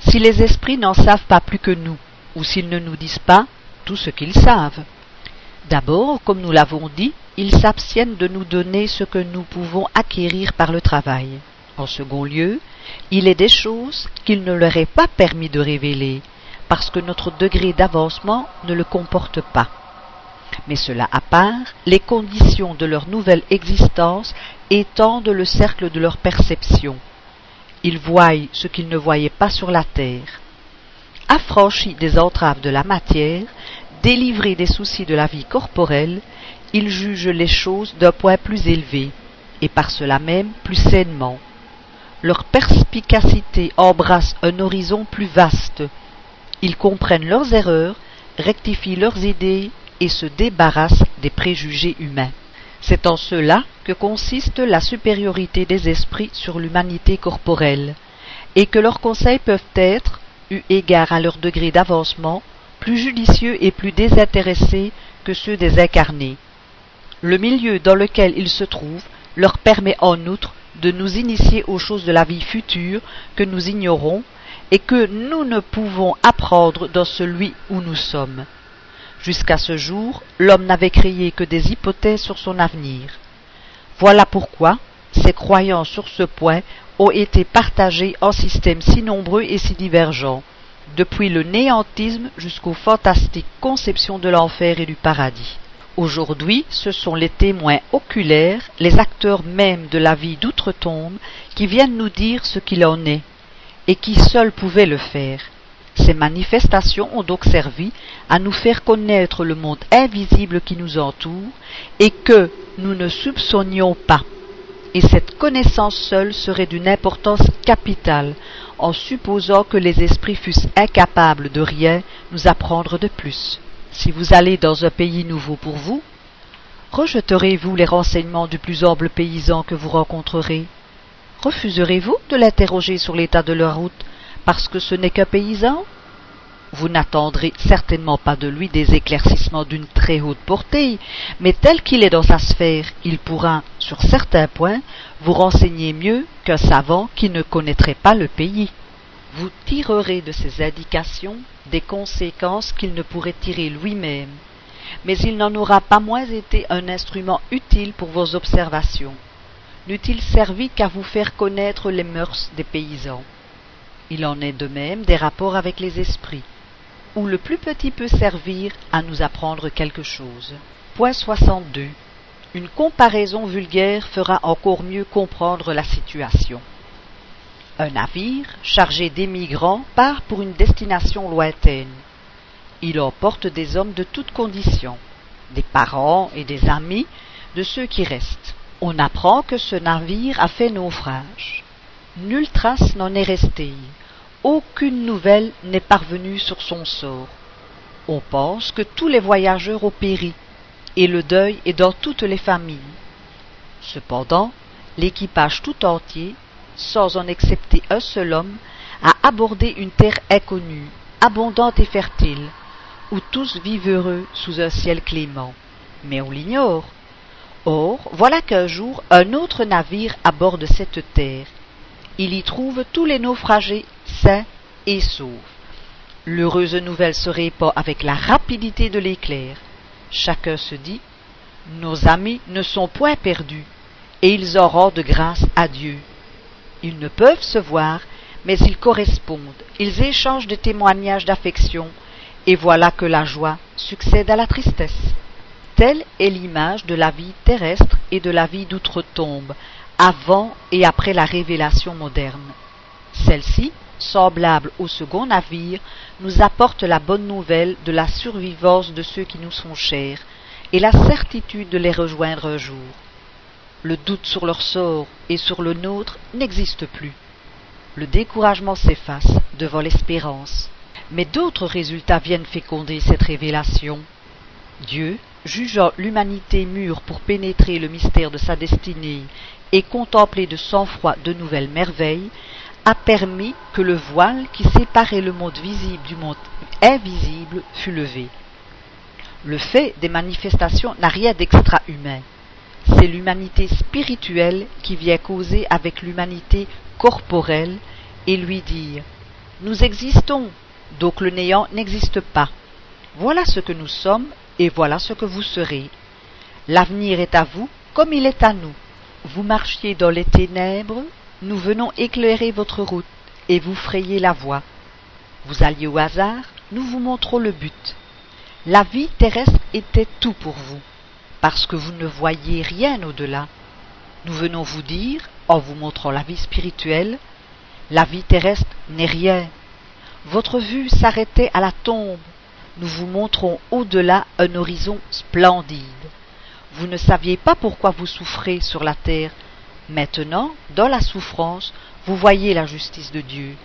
Speaker 2: si les esprits n'en savent pas plus que nous, ou s'ils ne nous disent pas tout ce qu'ils savent. D'abord, comme nous l'avons dit, ils s'abstiennent de nous donner ce que nous pouvons acquérir par le travail. En second lieu, il est des choses qu'il ne leur est pas permis de révéler, parce que notre degré d'avancement ne le comporte pas. Mais cela à part, les conditions de leur nouvelle existence étendent le cercle de leur perception. Ils voient ce qu'ils ne voyaient pas sur la terre. Affranchis des entraves de la matière, délivrés des soucis de la vie corporelle, ils jugent les choses d'un point plus élevé, et par cela même plus sainement. Leur perspicacité embrasse un horizon plus vaste. Ils comprennent leurs erreurs, rectifient leurs idées et se débarrassent des préjugés humains. C'est en cela que consiste la supériorité des esprits sur l'humanité corporelle, et que leurs conseils peuvent être, eu égard à leur degré d'avancement, plus judicieux et plus désintéressés que ceux des incarnés. Le milieu dans lequel ils se trouvent leur permet en outre de nous initier aux choses de la vie future que nous ignorons et que nous ne pouvons apprendre dans celui où nous sommes. Jusqu'à ce jour, l'homme n'avait créé que des hypothèses sur son avenir. Voilà pourquoi ses croyances sur ce point ont été partagées en systèmes si nombreux et si divergents, depuis le néantisme jusqu'aux fantastiques conceptions de l'enfer et du paradis. Aujourd'hui, ce sont les témoins oculaires, les acteurs mêmes de la vie d'outre-tombe, qui viennent nous dire ce qu'il en est, et qui seuls pouvaient le faire. Ces manifestations ont donc servi à nous faire connaître le monde invisible qui nous entoure et que nous ne soupçonnions pas. Et cette connaissance seule serait d'une importance capitale, en supposant que les esprits fussent incapables de rien nous apprendre de plus. Si vous allez dans un pays nouveau pour vous, rejeterez-vous les renseignements du plus humble paysan que vous rencontrerez? Refuserez-vous de l'interroger sur l'état de leur route parce que ce n'est qu'un paysan? Vous n'attendrez certainement pas de lui des éclaircissements d'une très haute portée, mais tel qu'il est dans sa sphère, il pourra, sur certains points, vous renseigner mieux qu'un savant qui ne connaîtrait pas le pays. Vous tirerez de ces indications des conséquences qu'il ne pourrait tirer lui-même, mais il n'en aura pas moins été un instrument utile pour vos observations. N'eût-il servi qu'à vous faire connaître les mœurs des paysans? Il en est de même des rapports avec les esprits, où le plus petit peut servir à nous apprendre quelque chose. Point 62. Une comparaison vulgaire fera encore mieux comprendre la situation. Un navire chargé d'émigrants part pour une destination lointaine. Il emporte des hommes de toutes conditions, des parents et des amis de ceux qui restent. On apprend que ce navire a fait naufrage. Nulle trace n'en est restée. Aucune nouvelle n'est parvenue sur son sort. On pense que tous les voyageurs ont péri, et le deuil est dans toutes les familles. Cependant, l'équipage tout entier sans en excepter un seul homme, a abordé une terre inconnue, abondante et fertile, où tous vivent heureux sous un ciel clément. Mais on l'ignore. Or, voilà qu'un jour un autre navire aborde cette terre. Il y trouve tous les naufragés sains et saufs. L'heureuse nouvelle se répand avec la rapidité de l'éclair. Chacun se dit Nos amis ne sont point perdus, et ils en rendent grâce à Dieu. Ils ne peuvent se voir, mais ils correspondent, ils échangent des témoignages d'affection, et voilà que la joie succède à la tristesse. Telle est l'image de la vie terrestre et de la vie d'outre-tombe, avant et après la révélation moderne. Celle-ci, semblable au second navire, nous apporte la bonne nouvelle de la survivance de ceux qui nous sont chers, et la certitude de les rejoindre un jour le doute sur leur sort et sur le nôtre n'existe plus. Le découragement s'efface devant l'espérance. Mais d'autres résultats viennent féconder cette révélation. Dieu, jugeant l'humanité mûre pour pénétrer le mystère de sa destinée et contempler de sang-froid de nouvelles merveilles, a permis que le voile qui séparait le monde visible du monde invisible fût levé. Le fait des manifestations n'a rien d'extra-humain c'est l'humanité spirituelle qui vient causer avec l'humanité corporelle et lui dire Nous existons, donc le néant n'existe pas. Voilà ce que nous sommes et voilà ce que vous serez. L'avenir est à vous comme il est à nous. Vous marchiez dans les ténèbres, nous venons éclairer votre route et vous frayer la voie. Vous alliez au hasard, nous vous montrons le but. La vie terrestre était tout pour vous, parce que vous ne voyez rien au-delà. Nous venons vous dire, en vous montrant la vie spirituelle, la vie terrestre n'est rien. Votre vue s'arrêtait à la tombe. Nous vous montrons au-delà un horizon splendide. Vous ne saviez pas pourquoi vous souffrez sur la terre. Maintenant, dans la souffrance, vous voyez la justice de Dieu.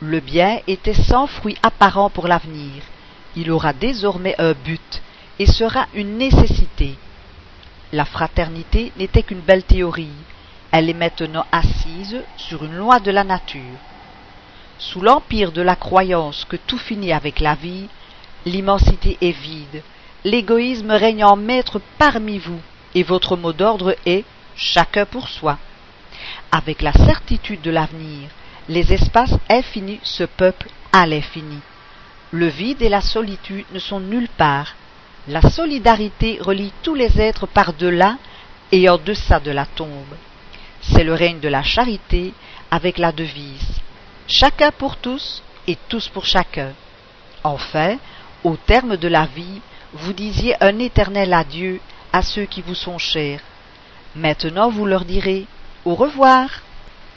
Speaker 2: Le bien était sans fruit apparent pour l'avenir. Il aura désormais un but et sera une nécessité. La fraternité n'était qu'une belle théorie. Elle est maintenant assise sur une loi de la nature. Sous l'empire de la croyance que tout finit avec la vie, l'immensité est vide, l'égoïsme règne en maître parmi vous, et votre mot d'ordre est chacun pour soi. Avec la certitude de l'avenir, les espaces infinis se peuplent à l'infini. Le vide et la solitude ne sont nulle part. La solidarité relie tous les êtres par-delà et en deçà de la tombe. C'est le règne de la charité avec la devise chacun pour tous et tous pour chacun. Enfin, au terme de la vie, vous disiez un éternel adieu à ceux qui vous sont chers. Maintenant vous leur direz au revoir.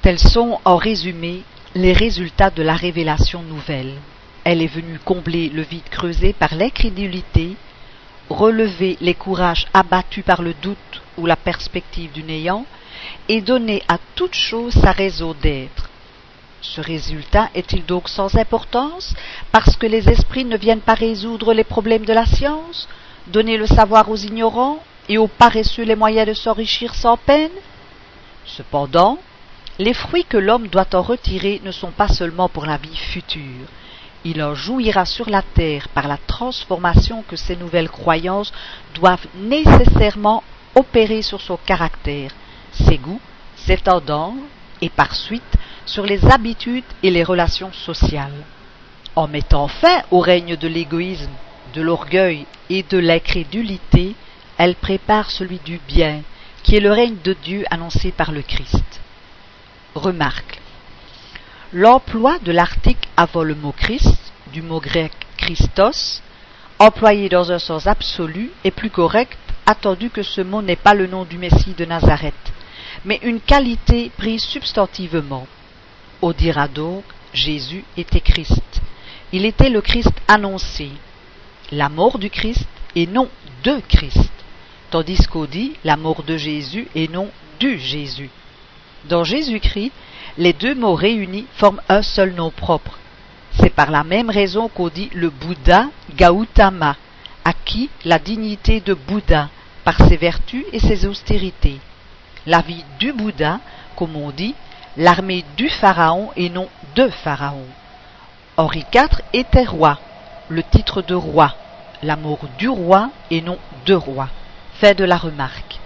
Speaker 2: Tels sont, en résumé, les résultats de la révélation nouvelle. Elle est venue combler le vide creusé par l'incrédulité, relever les courages abattus par le doute ou la perspective du néant, et donner à toute chose sa raison d'être. Ce résultat est-il donc sans importance parce que les esprits ne viennent pas résoudre les problèmes de la science, donner le savoir aux ignorants et aux paresseux les moyens de s'enrichir sans peine Cependant, les fruits que l'homme doit en retirer ne sont pas seulement pour la vie future. Il en jouira sur la terre par la transformation que ces nouvelles croyances doivent nécessairement opérer sur son caractère, ses goûts, ses tendances, et par suite sur les habitudes et les relations sociales. En mettant fin au règne de l'égoïsme, de l'orgueil et de l'incrédulité, elle prépare celui du bien, qui est le règne de Dieu annoncé par le Christ. Remarque. L'emploi de l'article avant le mot Christ, du mot grec Christos, employé dans un sens absolu, est plus correct, attendu que ce mot n'est pas le nom du Messie de Nazareth, mais une qualité prise substantivement. On dira donc Jésus était Christ. Il était le Christ annoncé, la mort du Christ et non de Christ, tandis qu'on dit la mort de Jésus et non du Jésus. Dans Jésus-Christ, les deux mots réunis forment un seul nom propre. C'est par la même raison qu'on dit le Bouddha Gautama, acquis la dignité de Bouddha par ses vertus et ses austérités la vie du Bouddha, comme on dit, l'armée du Pharaon et non de Pharaon. Henri IV était roi, le titre de roi, l'amour du roi et non de roi. Fait de la remarque.